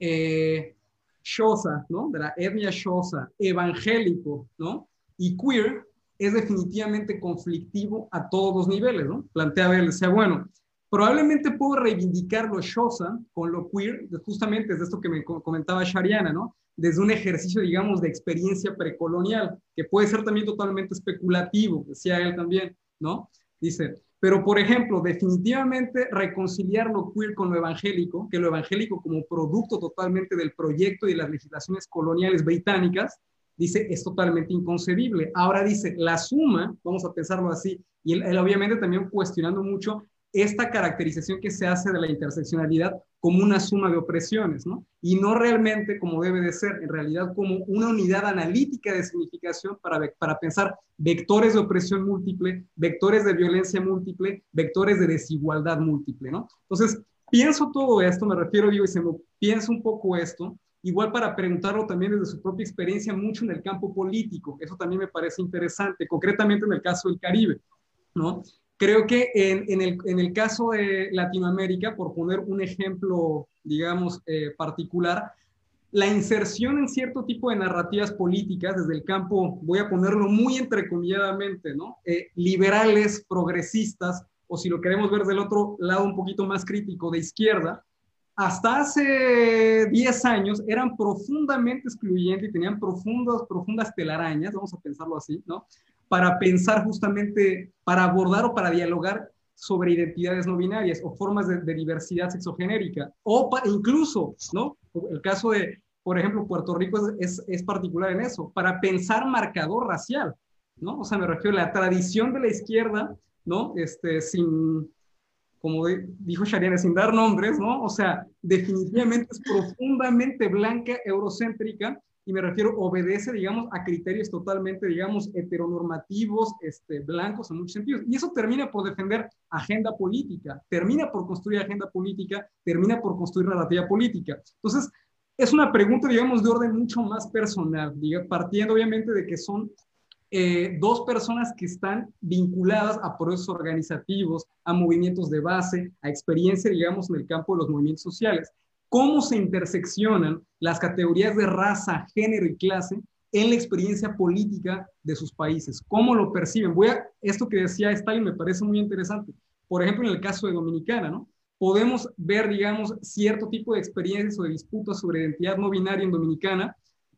eh, Xhosa, ¿no? De la etnia Xhosa, evangélico, ¿no? Y queer es definitivamente conflictivo a todos los niveles, ¿no? Plantea él, decía, bueno, probablemente puedo reivindicar lo Xhosa con lo queer, justamente desde esto que me comentaba Shariana, ¿no? Desde un ejercicio, digamos, de experiencia precolonial, que puede ser también totalmente especulativo, decía él también, ¿no? Dice, pero, por ejemplo, definitivamente reconciliar lo queer con lo evangélico, que lo evangélico como producto totalmente del proyecto y de las legislaciones coloniales británicas, dice, es totalmente inconcebible. Ahora dice, la suma, vamos a pensarlo así, y él, obviamente también cuestionando mucho esta caracterización que se hace de la interseccionalidad como una suma de opresiones, ¿no? Y no realmente como debe de ser, en realidad como una unidad analítica de significación para, para pensar vectores de opresión múltiple, vectores de violencia múltiple, vectores de desigualdad múltiple, ¿no? Entonces, pienso todo esto, me refiero, digo, y se me pienso un poco esto, igual para preguntarlo también desde su propia experiencia mucho en el campo político, eso también me parece interesante, concretamente en el caso del Caribe, ¿no? Creo que en, el, caso de Latinoamérica, por poner un ejemplo, digamos, eh, particular, la inserción en cierto tipo de narrativas políticas desde el campo, voy a ponerlo muy entrecomilladamente, ¿no? Eh, liberales, progresistas, o si lo queremos ver del otro lado un poquito más crítico, de izquierda, hasta hace 10 años eran profundamente excluyentes y tenían profundas, profundas telarañas, vamos a pensarlo así, ¿no? Para pensar justamente, para abordar o para dialogar sobre identidades no binarias o formas de, diversidad sexogenérica. O incluso, ¿no? El caso de, por ejemplo, Puerto Rico es, es, particular en eso, para pensar marcador racial, ¿no? O sea, me refiero a la tradición de la izquierda, ¿no? Este, sin, como dijo Shariana, sin dar nombres, ¿no? O sea, definitivamente es profundamente blanca, eurocéntrica, y me refiero, obedece, digamos, a criterios totalmente, digamos, heteronormativos, este, blancos en muchos sentidos. Y eso termina por defender agenda política, termina por construir agenda política, termina por construir narrativa política. Entonces, es una pregunta, digamos, de orden mucho más personal, partiendo obviamente de que son eh, dos personas que están vinculadas a procesos organizativos, a movimientos de base, a experiencia, digamos, en el campo de los movimientos sociales cómo se interseccionan las categorías de raza, género y clase en la experiencia política de sus países, cómo lo perciben. Voy a, esto que decía Stalin me parece muy interesante. Por ejemplo, en el caso de Dominicana, ¿no? Podemos ver, digamos, cierto tipo de experiencias o de disputas sobre identidad no binaria en Dominicana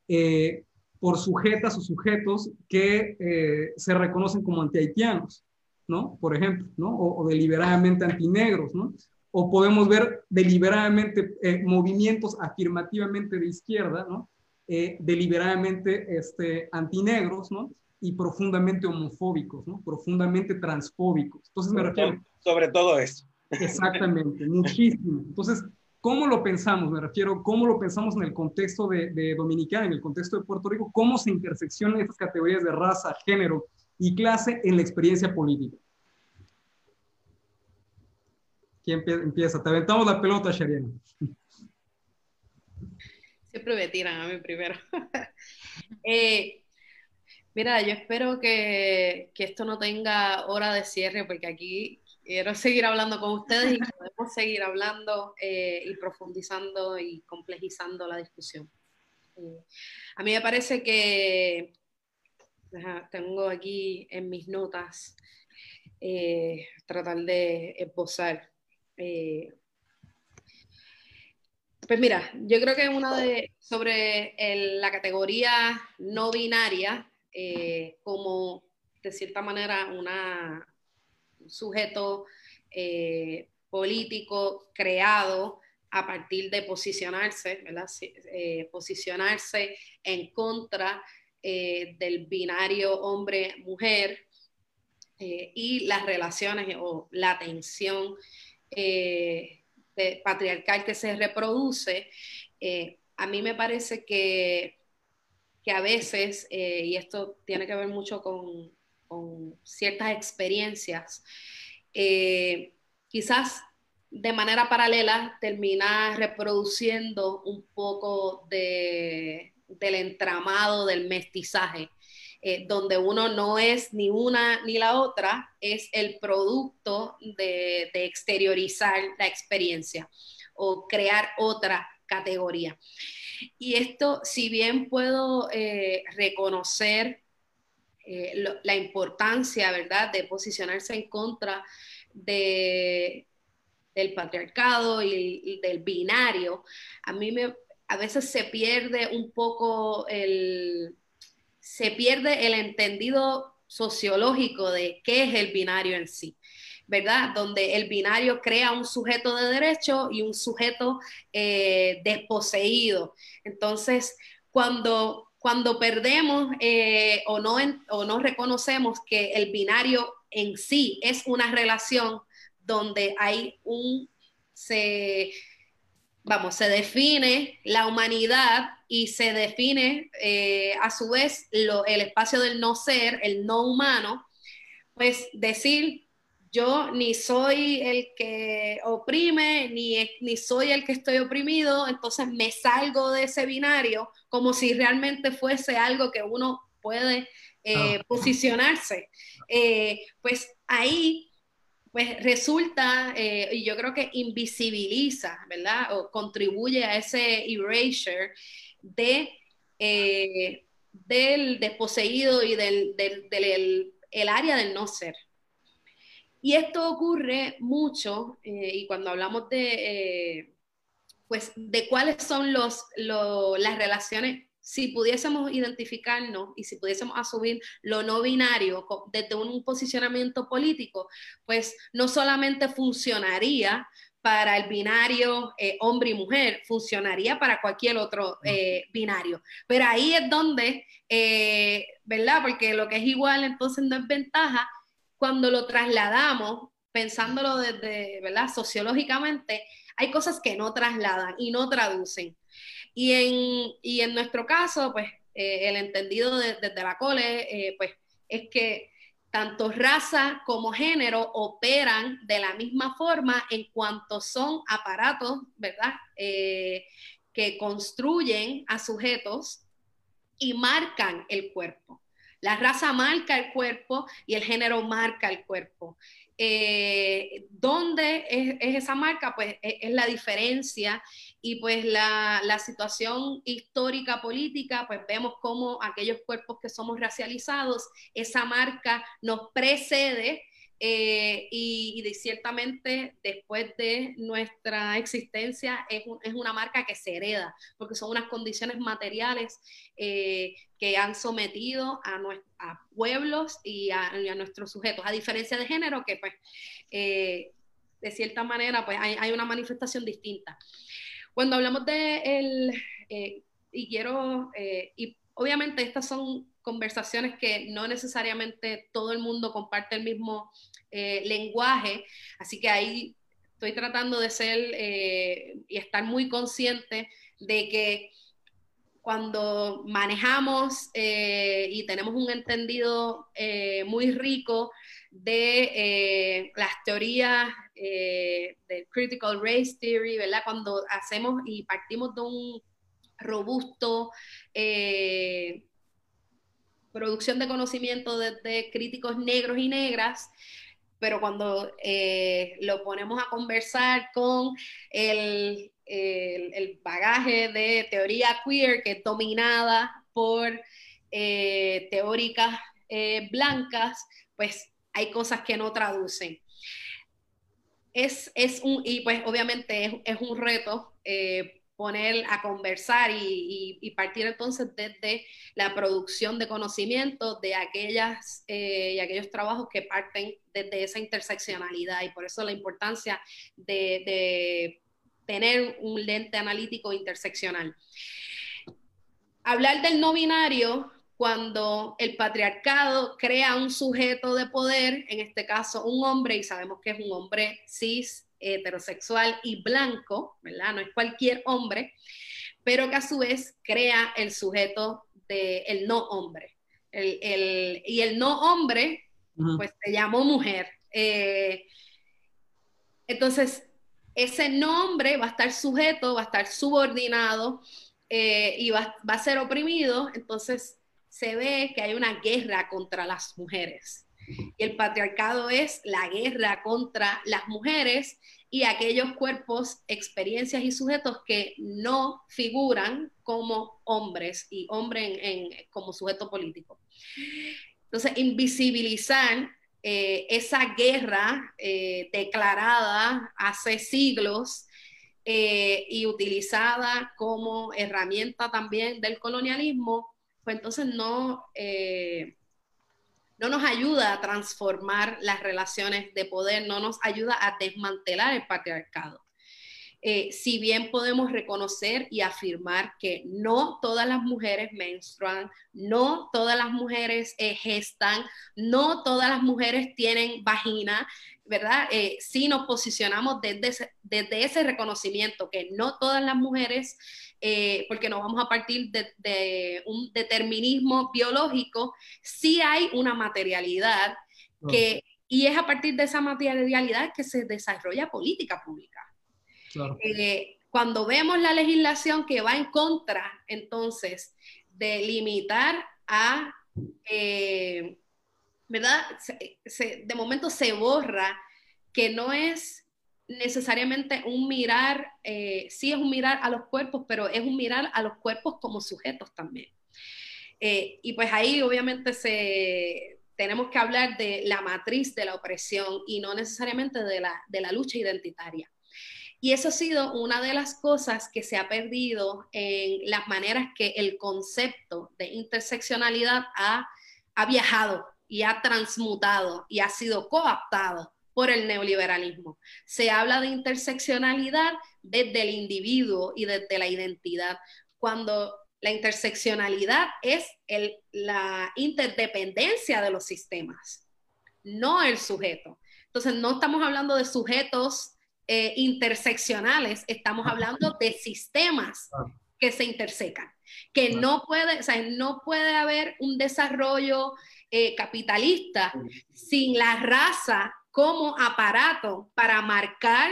eh, por sujetas o sujetos que eh, se reconocen como antihaitianos, ¿no? Por ejemplo, ¿no? O, o deliberadamente antinegros, ¿no? O podemos ver deliberadamente eh, movimientos afirmativamente de izquierda, ¿no? Eh, deliberadamente este, antinegros, ¿no? Y profundamente homofóbicos, ¿no? Profundamente transfóbicos. Entonces me refiero... sobre todo eso. Exactamente, muchísimo. Entonces, ¿Cómo lo pensamos? Me refiero, ¿cómo lo pensamos en el contexto de, de Dominicana, en el contexto de Puerto Rico? ¿Cómo se interseccionan estas categorías de raza, género y clase en la experiencia política? ¿Quién empieza? Te aventamos la pelota, Shariana. Siempre me tiran a mí primero. eh, mira, yo espero que, que, esto no tenga hora de cierre, porque aquí quiero seguir hablando con ustedes y podemos seguir hablando eh, y profundizando y complejizando la discusión. Eh, a mí me parece que tengo aquí en mis notas tratar de esbozar eh, pues mira, yo creo que una de sobre la categoría no binaria eh, como de cierta manera un sujeto eh, político creado a partir de posicionarse, posicionarse en contra del binario hombre-mujer y las relaciones o la tensión eh, patriarcal que se reproduce, eh, a mí me parece que, que a veces, eh, y esto tiene que ver mucho con, con ciertas experiencias, quizás de manera paralela termina reproduciendo un poco de, del entramado del mestizaje eh, donde uno no es ni una ni la otra, es el producto de, exteriorizar la experiencia o crear otra categoría. Y esto, si bien puedo eh, reconocer eh, la importancia, ¿verdad?, de posicionarse en contra de, del patriarcado y, y, del binario, a mí me, a veces se pierde un poco el, se pierde el entendido sociológico de qué es el binario en sí. ¿verdad? Donde el binario crea un sujeto de derecho y un sujeto eh, desposeído. Entonces, cuando, cuando perdemos eh, o, no o no reconocemos que el binario en sí es una relación donde hay un, se, vamos, se define la humanidad y se define eh, a su vez el espacio del no ser, el no humano, pues decir yo ni soy el que oprime, ni, ni soy el que estoy oprimido, entonces me salgo de ese binario como si realmente fuese algo que uno puede eh, ah. posicionarse. Eh, pues ahí pues resulta, y yo creo que invisibiliza, ¿verdad? O contribuye a ese erasure de, eh, del desposeído y del, el área del no ser. Y esto ocurre mucho, eh, y cuando hablamos de, eh, pues, de cuáles son los, las relaciones, si pudiésemos identificarnos y si pudiésemos asumir lo no binario desde un posicionamiento político, pues no solamente funcionaría para el binario eh, hombre y mujer, funcionaría para cualquier otro eh, binario. Pero ahí es donde, eh, ¿verdad? Porque lo que es igual entonces no es ventaja, cuando lo trasladamos, pensándolo desde, ¿verdad? Sociológicamente, hay cosas que no trasladan y no traducen. Y en, y en nuestro caso, pues, el entendido desde la cole, pues, es que tanto raza como género operan de la misma forma en cuanto son aparatos, ¿verdad? Eh, que construyen a sujetos y marcan el cuerpo. La raza marca el cuerpo y el género marca el cuerpo. Eh, ¿Dónde es, esa marca? Pues es, es, la diferencia y pues la, la, situación histórica política, pues vemos cómo aquellos cuerpos que somos racializados, esa marca nos precede eh, y, ciertamente después de nuestra existencia es, una marca que se hereda, porque son unas condiciones materiales eh, que han sometido a, a pueblos y a, nuestros sujetos, a diferencia de género, que pues eh, de cierta manera pues hay, una manifestación distinta. Cuando hablamos de el, y quiero, y obviamente estas son conversaciones que no necesariamente todo el mundo comparte el mismo eh, lenguaje, así que ahí estoy tratando de ser y estar muy consciente de que cuando manejamos y tenemos un entendido muy rico de las teorías eh, del Critical Race Theory, ¿verdad? Cuando hacemos y partimos de un robusto eh, producción de conocimiento desde críticos negros y negras, pero cuando eh, lo ponemos a conversar con el, el, bagaje de teoría queer que es dominada por teóricas blancas, pues hay cosas que no traducen. Es, es un, y pues obviamente es, es un reto eh, poner a conversar y, partir entonces desde la producción de conocimiento de aquellas eh, y aquellos trabajos que parten desde esa interseccionalidad y por eso la importancia de, de tener un lente analítico interseccional. Hablar del no binario cuando el patriarcado crea un sujeto de poder, en este caso un hombre, y sabemos que es un hombre cis, heterosexual y blanco, ¿verdad? No es cualquier hombre, pero que a su vez crea el sujeto del el no hombre. El, y el no hombre, pues se llamó mujer. Eh, entonces, ese no hombre va a estar sujeto, va a estar subordinado eh, y va, va, a ser oprimido. Entonces, se ve que hay una guerra contra las mujeres. Y el patriarcado es la guerra contra las mujeres y aquellos cuerpos, experiencias y sujetos que no figuran como hombres y hombre en, como sujeto político. Entonces, invisibilizar eh, esa guerra eh, declarada hace siglos eh, y utilizada como herramienta también del colonialismo pues entonces no, no nos ayuda a transformar las relaciones de poder, no nos ayuda a desmantelar el patriarcado. Eh, si bien podemos reconocer y afirmar que no todas las mujeres menstruan, no todas las mujeres eh, gestan, no todas las mujeres tienen vagina, ¿verdad? si nos posicionamos desde desde ese reconocimiento que no todas las mujeres eh, porque no vamos a partir de, un determinismo biológico, sí hay una materialidad que, y es a partir de esa materialidad que se desarrolla política pública. Eh, cuando vemos la legislación que va en contra, entonces, de limitar a, eh, ¿verdad? de momento se borra que no es necesariamente un mirar, eh, sí es un mirar a los cuerpos, pero es un mirar a los cuerpos como sujetos también. Eh, y pues ahí obviamente se, tenemos que hablar de la matriz de la opresión y no necesariamente de la, de la lucha identitaria. Y eso ha sido una de las cosas que se ha perdido en las maneras que el concepto de interseccionalidad ha, ha viajado y ha transmutado y ha sido coaptado por el neoliberalismo. Se habla de interseccionalidad desde el individuo y desde la identidad, cuando la interseccionalidad es la interdependencia de los sistemas, no el sujeto. Entonces, no estamos hablando de sujetos eh, interseccionales, estamos hablando de sistemas que se intersecan, que no puede, o sea, no puede haber un desarrollo eh, capitalista sin la raza como aparato para marcar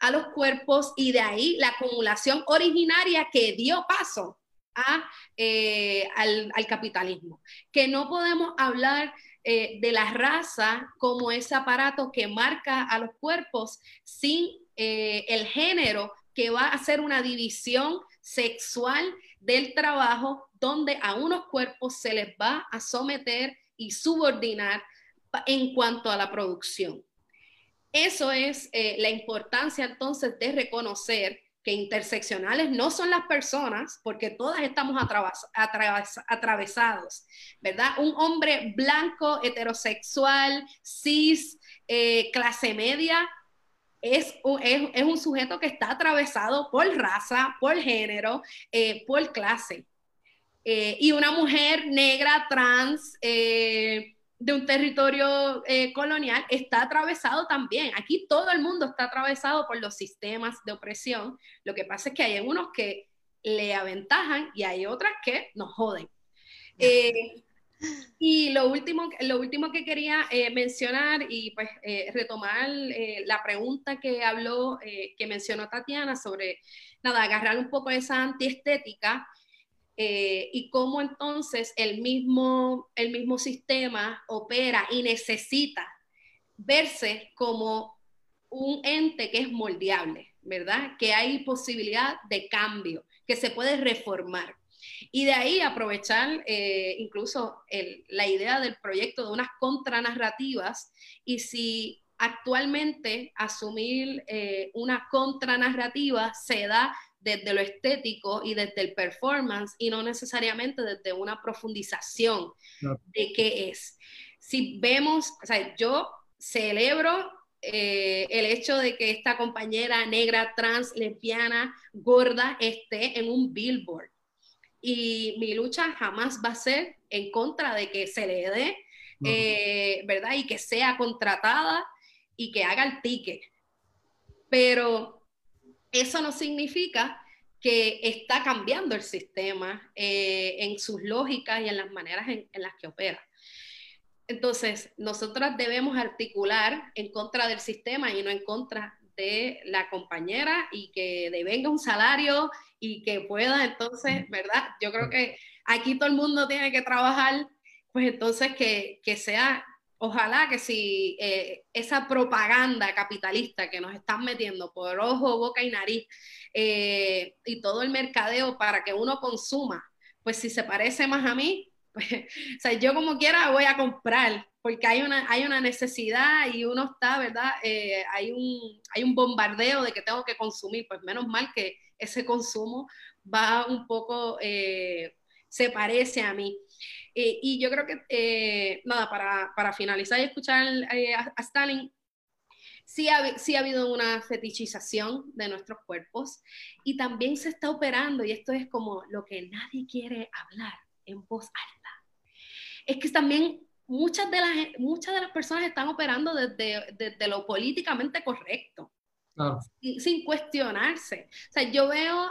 a los cuerpos y de ahí la acumulación originaria que dio paso a, eh, al, capitalismo. Que no podemos hablar eh, de la raza como ese aparato que marca a los cuerpos sin eh, el género que va a hacer una división sexual del trabajo donde a unos cuerpos se les va a someter y subordinar en cuanto a la producción. Eso es eh, la importancia entonces de reconocer que interseccionales no son las personas, porque todas estamos atravesados, ¿verdad? Un hombre blanco, heterosexual, cis, eh, clase media, es un, es, un, sujeto que está atravesado por raza, por género, eh, por clase. y una mujer negra, trans, de un territorio eh, colonial está atravesado también. Aquí todo el mundo está atravesado por los sistemas de opresión. Lo que pasa es que hay unos que le aventajan y hay otras que nos joden. Eh, y lo último, lo último que quería eh, mencionar y pues retomar la pregunta que habló, que mencionó Tatiana sobre, nada, agarrar un poco esa antiestética eh, y cómo entonces el mismo, el mismo sistema opera y necesita verse como un ente que es moldeable, ¿verdad? Que hay posibilidad de cambio, que se puede reformar. Y de ahí aprovechar eh, incluso la idea del proyecto de unas contranarrativas y si actualmente asumir eh, una contranarrativa se da desde lo estético y desde el performance y no necesariamente desde una profundización de qué es. Si vemos, o sea, yo celebro eh, el hecho de que esta compañera negra, trans, lesbiana, gorda esté en un billboard. Y mi lucha jamás va a ser en contra de que se le dé, eh, ¿verdad? Y que sea contratada y que haga el ticket. Pero eso no significa que está cambiando el sistema eh, en sus lógicas y en las maneras en, las que opera. Entonces, nosotras debemos articular en contra del sistema y no en contra de la compañera y que devenga un salario y que pueda entonces, ¿verdad? Yo creo que aquí todo el mundo tiene que trabajar, pues entonces que, que sea ojalá que si eh, esa propaganda capitalista que nos están metiendo por ojo, boca y nariz eh, y todo el mercadeo para que uno consuma, pues si se parece más a mí, pues, o sea, yo como quiera voy a comprar porque hay una, hay una necesidad y uno está, ¿verdad? Eh, hay, un, hay un bombardeo de que tengo que consumir, pues menos mal que ese consumo va un poco, se parece a mí. Eh, y yo creo que, eh, nada, para, para, finalizar y escuchar eh, a, Stalin, sí ha, sí ha habido una fetichización de nuestros cuerpos y también se está operando, y esto es como lo que nadie quiere hablar en voz alta, es que también muchas de las, muchas de las personas están operando desde, desde lo políticamente correcto, sin, sin, cuestionarse. O sea, yo veo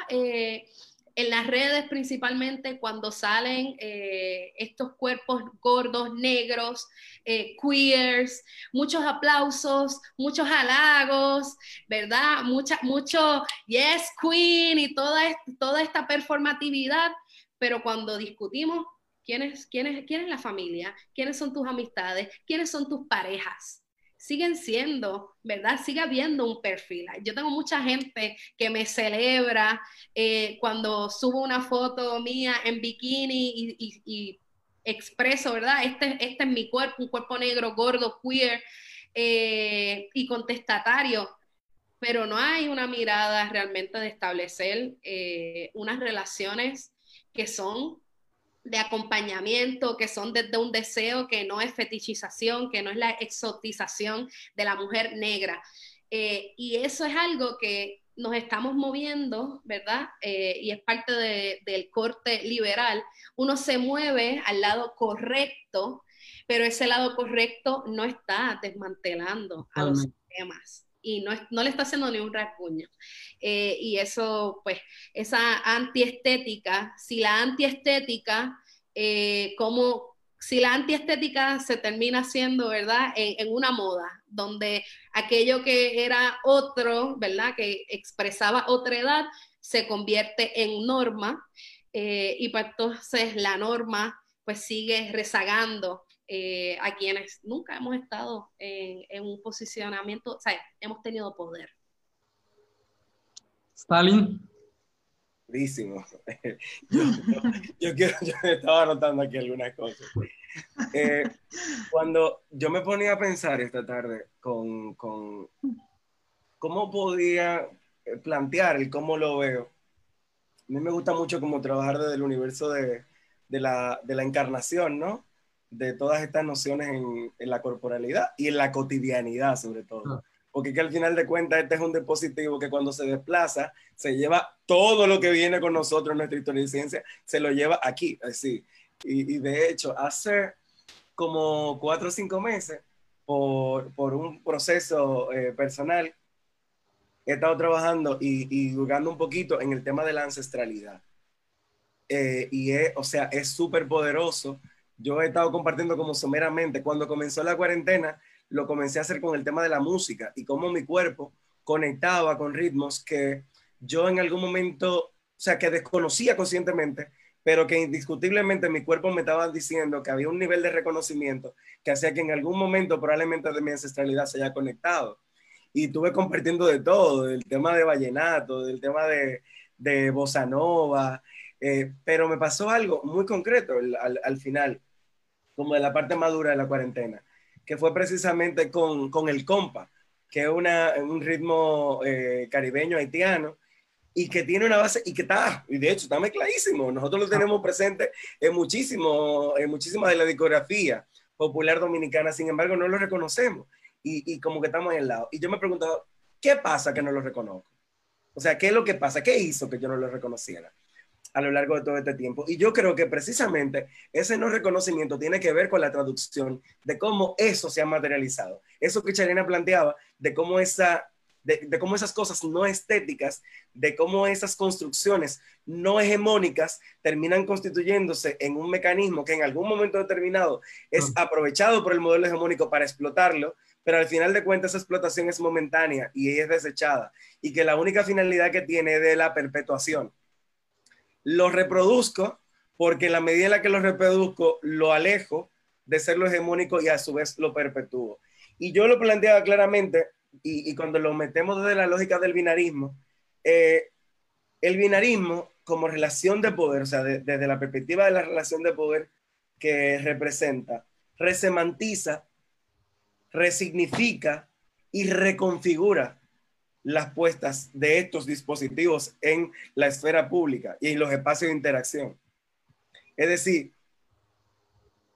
en las redes principalmente cuando salen eh, estos cuerpos gordos, negros, eh, queers, muchos aplausos, muchos halagos, ¿verdad? Mucha, mucho yes, queen y toda, esta performatividad, pero cuando discutimos quién es, quién, quién es la familia, quiénes son tus amistades, quiénes son tus parejas, siguen siendo, ¿verdad? Sigue habiendo un perfil. Yo tengo mucha gente que me celebra eh, cuando subo una foto mía en bikini y, expreso, ¿verdad? Este, este, es mi cuerpo, un cuerpo negro, gordo, queer eh, y contestatario. Pero no hay una mirada realmente de establecer eh, unas relaciones que son de acompañamiento, que son desde un deseo que no es fetichización, que no es la exotización de la mujer negra. Eh, y eso es algo que nos estamos moviendo, ¿verdad? Eh, y es parte del corte liberal. Uno se mueve al lado correcto, pero ese lado correcto no está desmantelando a los sistemas y no, le está haciendo ni un rasguño. Eh, y eso, pues, esa antiestética, si la antiestética, eh, como si la antiestética se termina siendo, ¿verdad?, en, una moda, donde aquello que era otro, ¿verdad?, que expresaba otra edad, se convierte en norma, eh, y pues entonces la norma pues sigue rezagando eh, a quienes nunca hemos estado en, un posicionamiento, o sea, hemos tenido poder. Stalin. Buenísimo. Yo, quiero, yo estaba anotando aquí algunas cosas. Eh, cuando yo me ponía a pensar esta tarde con, con cómo podía plantear el cómo lo veo, a mí me gusta mucho como trabajar desde el universo de, de, la, de la encarnación, ¿no? De todas estas nociones en, la corporalidad y en la cotidianidad sobre todo. Ah. Porque que al final de cuentas este es un dispositivo que cuando se desplaza se lleva todo lo que viene con nosotros en nuestra historia de ciencia, se lo lleva aquí, así. Y, y de hecho, hace como cuatro o cinco meses por, por un proceso eh, personal. He estado trabajando y, y jugando un poquito en el tema de la ancestralidad. Eh, y es, o sea, es súper poderoso. Yo he estado compartiendo como someramente. Cuando comenzó la cuarentena, lo comencé a hacer con el tema de la música y cómo mi cuerpo conectaba con ritmos que yo en algún momento, o sea, que desconocía conscientemente, pero que indiscutiblemente mi cuerpo me estaba diciendo que había un nivel de reconocimiento que hacía que en algún momento probablemente de mi ancestralidad se haya conectado. Y tuve compartiendo de todo, del tema de vallenato, del tema de, de bossa nova, eh, pero me pasó algo muy concreto al, al, final, como de la parte madura de la cuarentena, que fue precisamente con, con el compa, que es una, un ritmo eh, caribeño haitiano, y que tiene una base y que está, y de hecho está mezcladísimo. Nosotros lo tenemos presente en muchísimo, en muchísima de la discografía popular dominicana, sin embargo no lo reconocemos y, y como que estamos en el lado. Y yo me he preguntado, ¿qué pasa que no lo reconozco? O sea, ¿qué es lo que pasa? ¿Qué hizo que yo no lo reconociera? A lo largo de todo este tiempo. Y yo creo que precisamente ese no reconocimiento tiene que ver con la traducción de cómo eso se ha materializado. Eso que Charina planteaba, de cómo esa de, cómo esas cosas no estéticas, de cómo esas construcciones no hegemónicas terminan constituyéndose en un mecanismo que en algún momento determinado es aprovechado por el modelo hegemónico para explotarlo, pero al final de cuentas esa explotación es momentánea y es desechada y que la única finalidad que tiene es de la perpetuación. Lo reproduzco porque en la medida en la que lo reproduzco, lo alejo de ser lo hegemónico y a su vez lo perpetúo. Y yo lo planteaba claramente y, cuando lo metemos desde la lógica del binarismo, eh, el binarismo como relación de poder, o sea, desde la perspectiva de la relación de poder que representa, resemantiza, resignifica y reconfigura las puestas de estos dispositivos en la esfera pública y en los espacios de interacción. Es decir,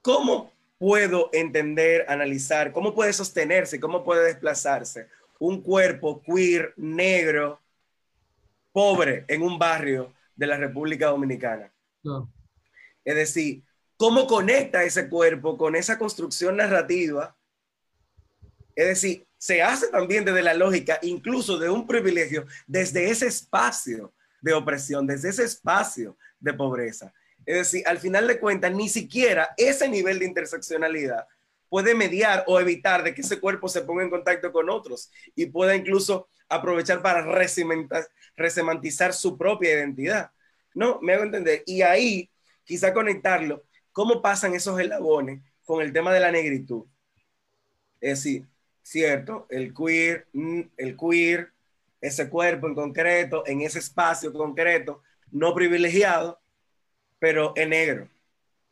¿cómo puedo entender, analizar, cómo puede sostenerse, cómo puede desplazarse un cuerpo queer, negro, pobre en un barrio de la República Dominicana. Es decir, cómo conecta ese cuerpo con esa construcción narrativa. Es decir, se hace también desde la lógica, incluso de un privilegio, desde ese espacio de opresión, desde ese espacio de pobreza. Es decir, al final de cuentas, ni siquiera ese nivel de interseccionalidad puede mediar o evitar de que ese cuerpo se ponga en contacto con otros y pueda incluso aprovechar para resemantizar su propia identidad. ¿No? Me hago entender. Y ahí, quizá conectarlo, cómo pasan esos eslabones con el tema de la negritud. Es decir, cierto, el queer, mm, el queer, ese cuerpo en concreto, en ese espacio concreto, no privilegiado, pero en negro.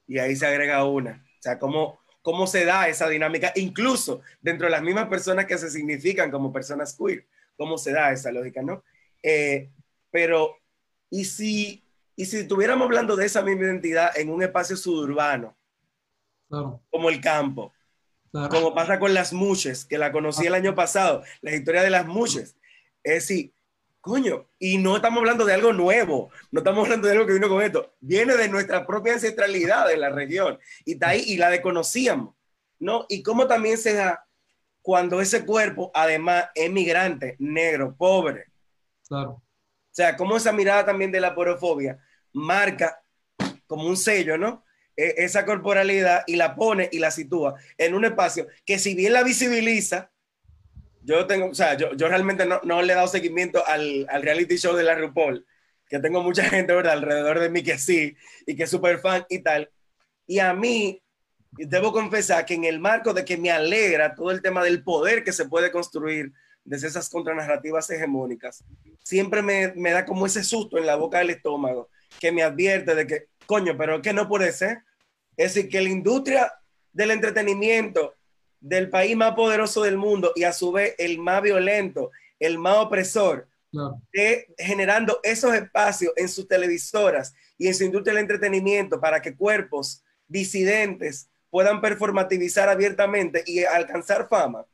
Y ahí se agrega una. O sea, cómo, cómo se da esa dinámica, incluso dentro de las mismas personas que se significan como personas queer, cómo se da esa lógica, ¿no? Eh, pero, ¿y si, ¿y si estuviéramos hablando de esa misma identidad en un espacio suburbano? Como el campo. Como pasa con las muches, que la conocí el año pasado, la historia de las muches. Es decir, Coño, y no estamos hablando de algo nuevo, no estamos hablando de algo que vino con esto, viene de nuestra propia ancestralidad de la región y está ahí y la desconocíamos, ¿no? Y cómo también se da cuando ese cuerpo además es migrante, negro, pobre. Claro. O sea, cómo esa mirada también de la porofobia marca como un sello, ¿no? E, esa corporalidad y la pone y la sitúa en un espacio que si bien la visibiliza, yo tengo, o sea, yo, yo realmente no, no, le he dado seguimiento al, al, reality show de la RuPaul, que tengo mucha gente, ¿verdad?, alrededor de mí que sí, y que es súper fan y tal. Y a mí, debo confesar que en el marco de que me alegra todo el tema del poder que se puede construir desde esas contranarrativas hegemónicas, siempre me, me da como ese susto en la boca del estómago, que me advierte de que, coño, pero que no puede ser. Es decir, que la industria del entretenimiento del país más poderoso del mundo y a su vez el más violento, el más opresor, generando esos espacios en sus televisoras y en su industria del entretenimiento para que cuerpos disidentes puedan performativizar abiertamente y alcanzar fama,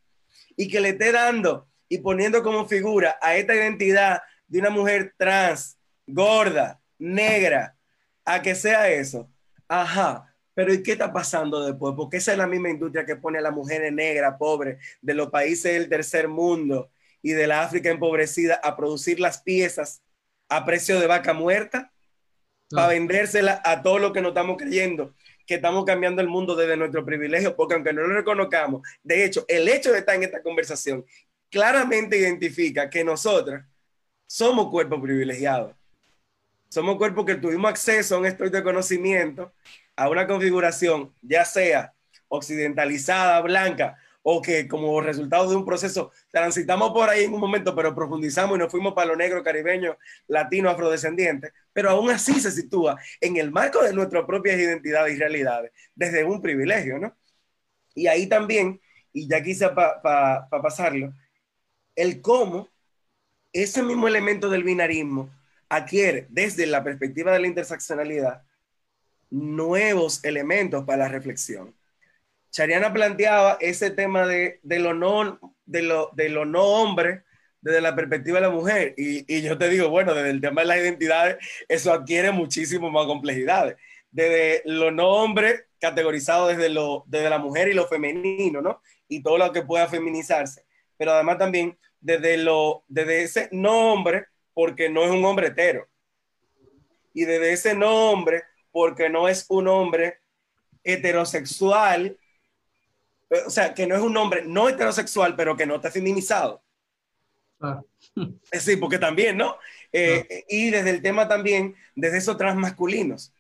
y que le esté dando y poniendo como figura a esta identidad de una mujer trans, gorda, negra, a que sea eso. Ajá, Pero ¿y qué está pasando después? Porque esa es la misma industria que pone a las mujeres negras, pobres, de los países del tercer mundo y de la África empobrecida a producir las piezas a precio de vaca muerta para vendérsela a todo lo que nos estamos creyendo que estamos cambiando el mundo desde nuestro privilegio, porque aunque no lo reconozcamos, de hecho, el hecho de estar en esta conversación claramente identifica que nosotras somos cuerpos privilegiados. Somos cuerpos que tuvimos acceso a un estudio de conocimiento, a una configuración, ya sea occidentalizada, blanca, o que como resultado de un proceso transitamos por ahí en un momento, pero profundizamos y nos fuimos para lo negro, caribeño, latino, afrodescendiente, pero aún así se sitúa en el marco de nuestras propias identidades y realidades, desde un privilegio, ¿no? Y ahí también, y ya quise para pasarlo, el cómo ese mismo elemento del binarismo adquiere desde la perspectiva de la interseccionalidad nuevos elementos para la reflexión. Chariana planteaba ese tema de, lo, no, de, lo, de lo no hombre desde la perspectiva de la mujer. Y, yo te digo, bueno, desde el tema de las identidades, eso adquiere muchísimo más complejidades. Desde lo no hombre, categorizado desde, lo, desde la mujer y lo femenino, ¿no? Y todo lo que pueda feminizarse. Pero además también desde, lo, desde ese no hombre, porque no es un hombre hetero. Y desde ese no hombre, porque no es un hombre heterosexual eh, o sea, que no es un hombre no heterosexual, pero que no está feminizado. Ah. Eh, sí, porque también, ¿no? Eh, ah. Y desde el tema también, desde esos transmasculinos.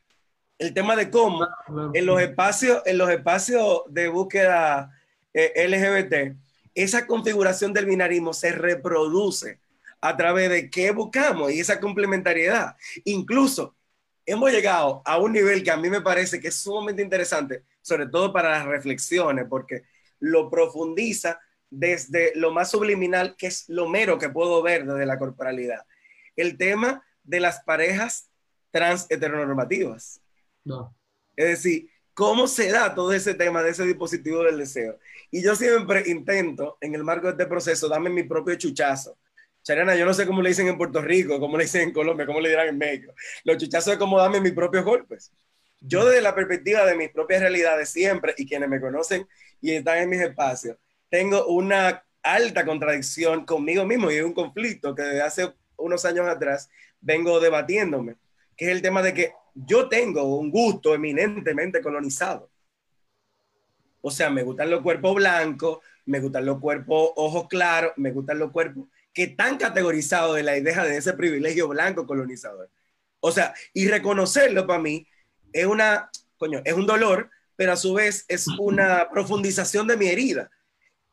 El tema de cómo ah, en los espacios, en los espacios de búsqueda LGBT, esa configuración del binarismo se reproduce a través de qué buscamos y esa complementariedad. Incluso hemos llegado a un nivel que a mí me parece que es sumamente interesante, sobre todo para las reflexiones, porque lo profundiza desde lo más subliminal, que es lo mero que puedo ver desde la corporalidad. El tema de las parejas trans heteronormativas. No. Es decir, cómo se da todo ese tema de ese dispositivo del deseo. Y yo siempre intento, en el marco de este proceso, darme mi propio chuchazo. Chariana, yo no sé cómo le dicen en Puerto Rico, cómo le dicen en Colombia, cómo le dirán en México. Los chuchazos es como darme mis propios golpes. Yo desde la perspectiva de mis propias realidades siempre, y quienes me conocen y están en mis espacios, tengo una alta contradicción conmigo mismo y un conflicto que desde hace unos años atrás vengo debatiéndome, que es el tema de que yo tengo un gusto eminentemente colonizado. O sea, me gustan los cuerpos blancos, me gustan los cuerpos ojos claros, me gustan los cuerpos que están categorizados de la idea de ese privilegio blanco colonizador. O sea, y reconocerlo para mí es una, coño, es un dolor, pero a su vez es una profundización de mi herida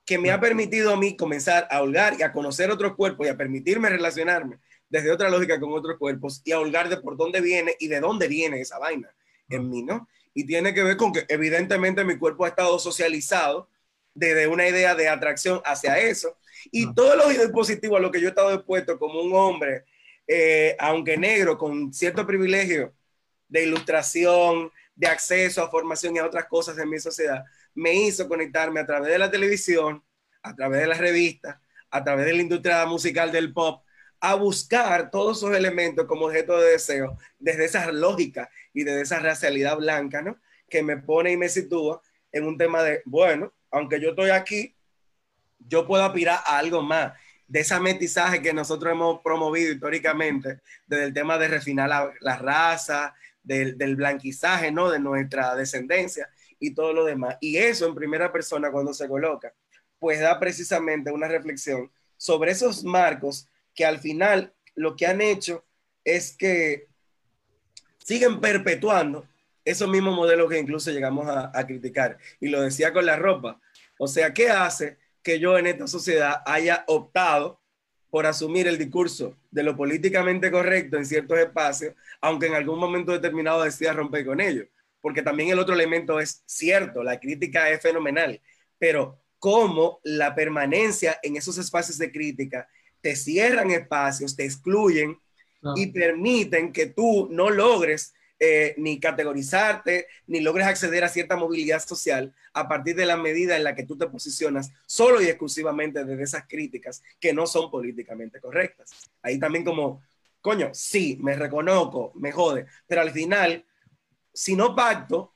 que me ha permitido a mí comenzar a holgar y a conocer otros cuerpos y a permitirme relacionarme desde otra lógica con otros cuerpos y a holgar de por dónde viene y de dónde viene esa vaina en mí, ¿no? Y tiene que ver con que evidentemente mi cuerpo ha estado socializado desde una idea de atracción hacia eso y todos los dispositivos a los que yo he estado expuesto como un hombre, eh, aunque negro, con cierto privilegio de ilustración, de acceso a formación y a otras cosas en mi sociedad, me hizo conectarme a través de la televisión, a través de las revistas, a través de la industria musical del pop, a buscar todos esos elementos como objeto de deseo, desde esa lógica y desde esa racialidad blanca, ¿no? Que me pone y me sitúa en un tema de, bueno, aunque yo estoy aquí, yo puedo aspirar a algo más de ese metizaje que nosotros hemos promovido históricamente, desde el tema de refinar la, la raza, del, blanquizaje, ¿no? De nuestra descendencia y todo lo demás. Y eso en primera persona cuando se coloca, pues da precisamente una reflexión sobre esos marcos que al final lo que han hecho es que siguen perpetuando esos mismos modelos que incluso llegamos a, a, criticar. Y lo decía con la ropa. O sea, ¿qué hace que yo en esta sociedad haya optado por asumir el discurso de lo políticamente correcto en ciertos espacios, aunque en algún momento determinado decida romper con ello. Porque también el otro elemento es cierto, la crítica es fenomenal, pero cómo la permanencia en esos espacios de crítica te cierran espacios, te excluyen y permiten que tú no logres eh, ni categorizarte, ni logres acceder a cierta movilidad social a partir de la medida en la que tú te posicionas solo y exclusivamente desde esas críticas que no son políticamente correctas. Ahí también como, coño, sí, me reconozco, me jode, pero al final, si no pacto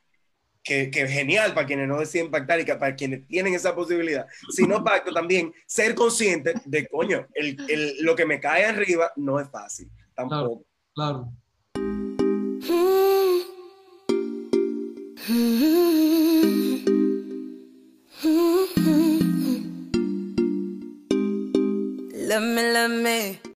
que, que genial para quienes no deciden pactar y que para quienes tienen esa posibilidad. Si no pacto, también ser consciente de, coño, el, el, lo que me cae arriba no es fácil, tampoco. Claro. Let me, let me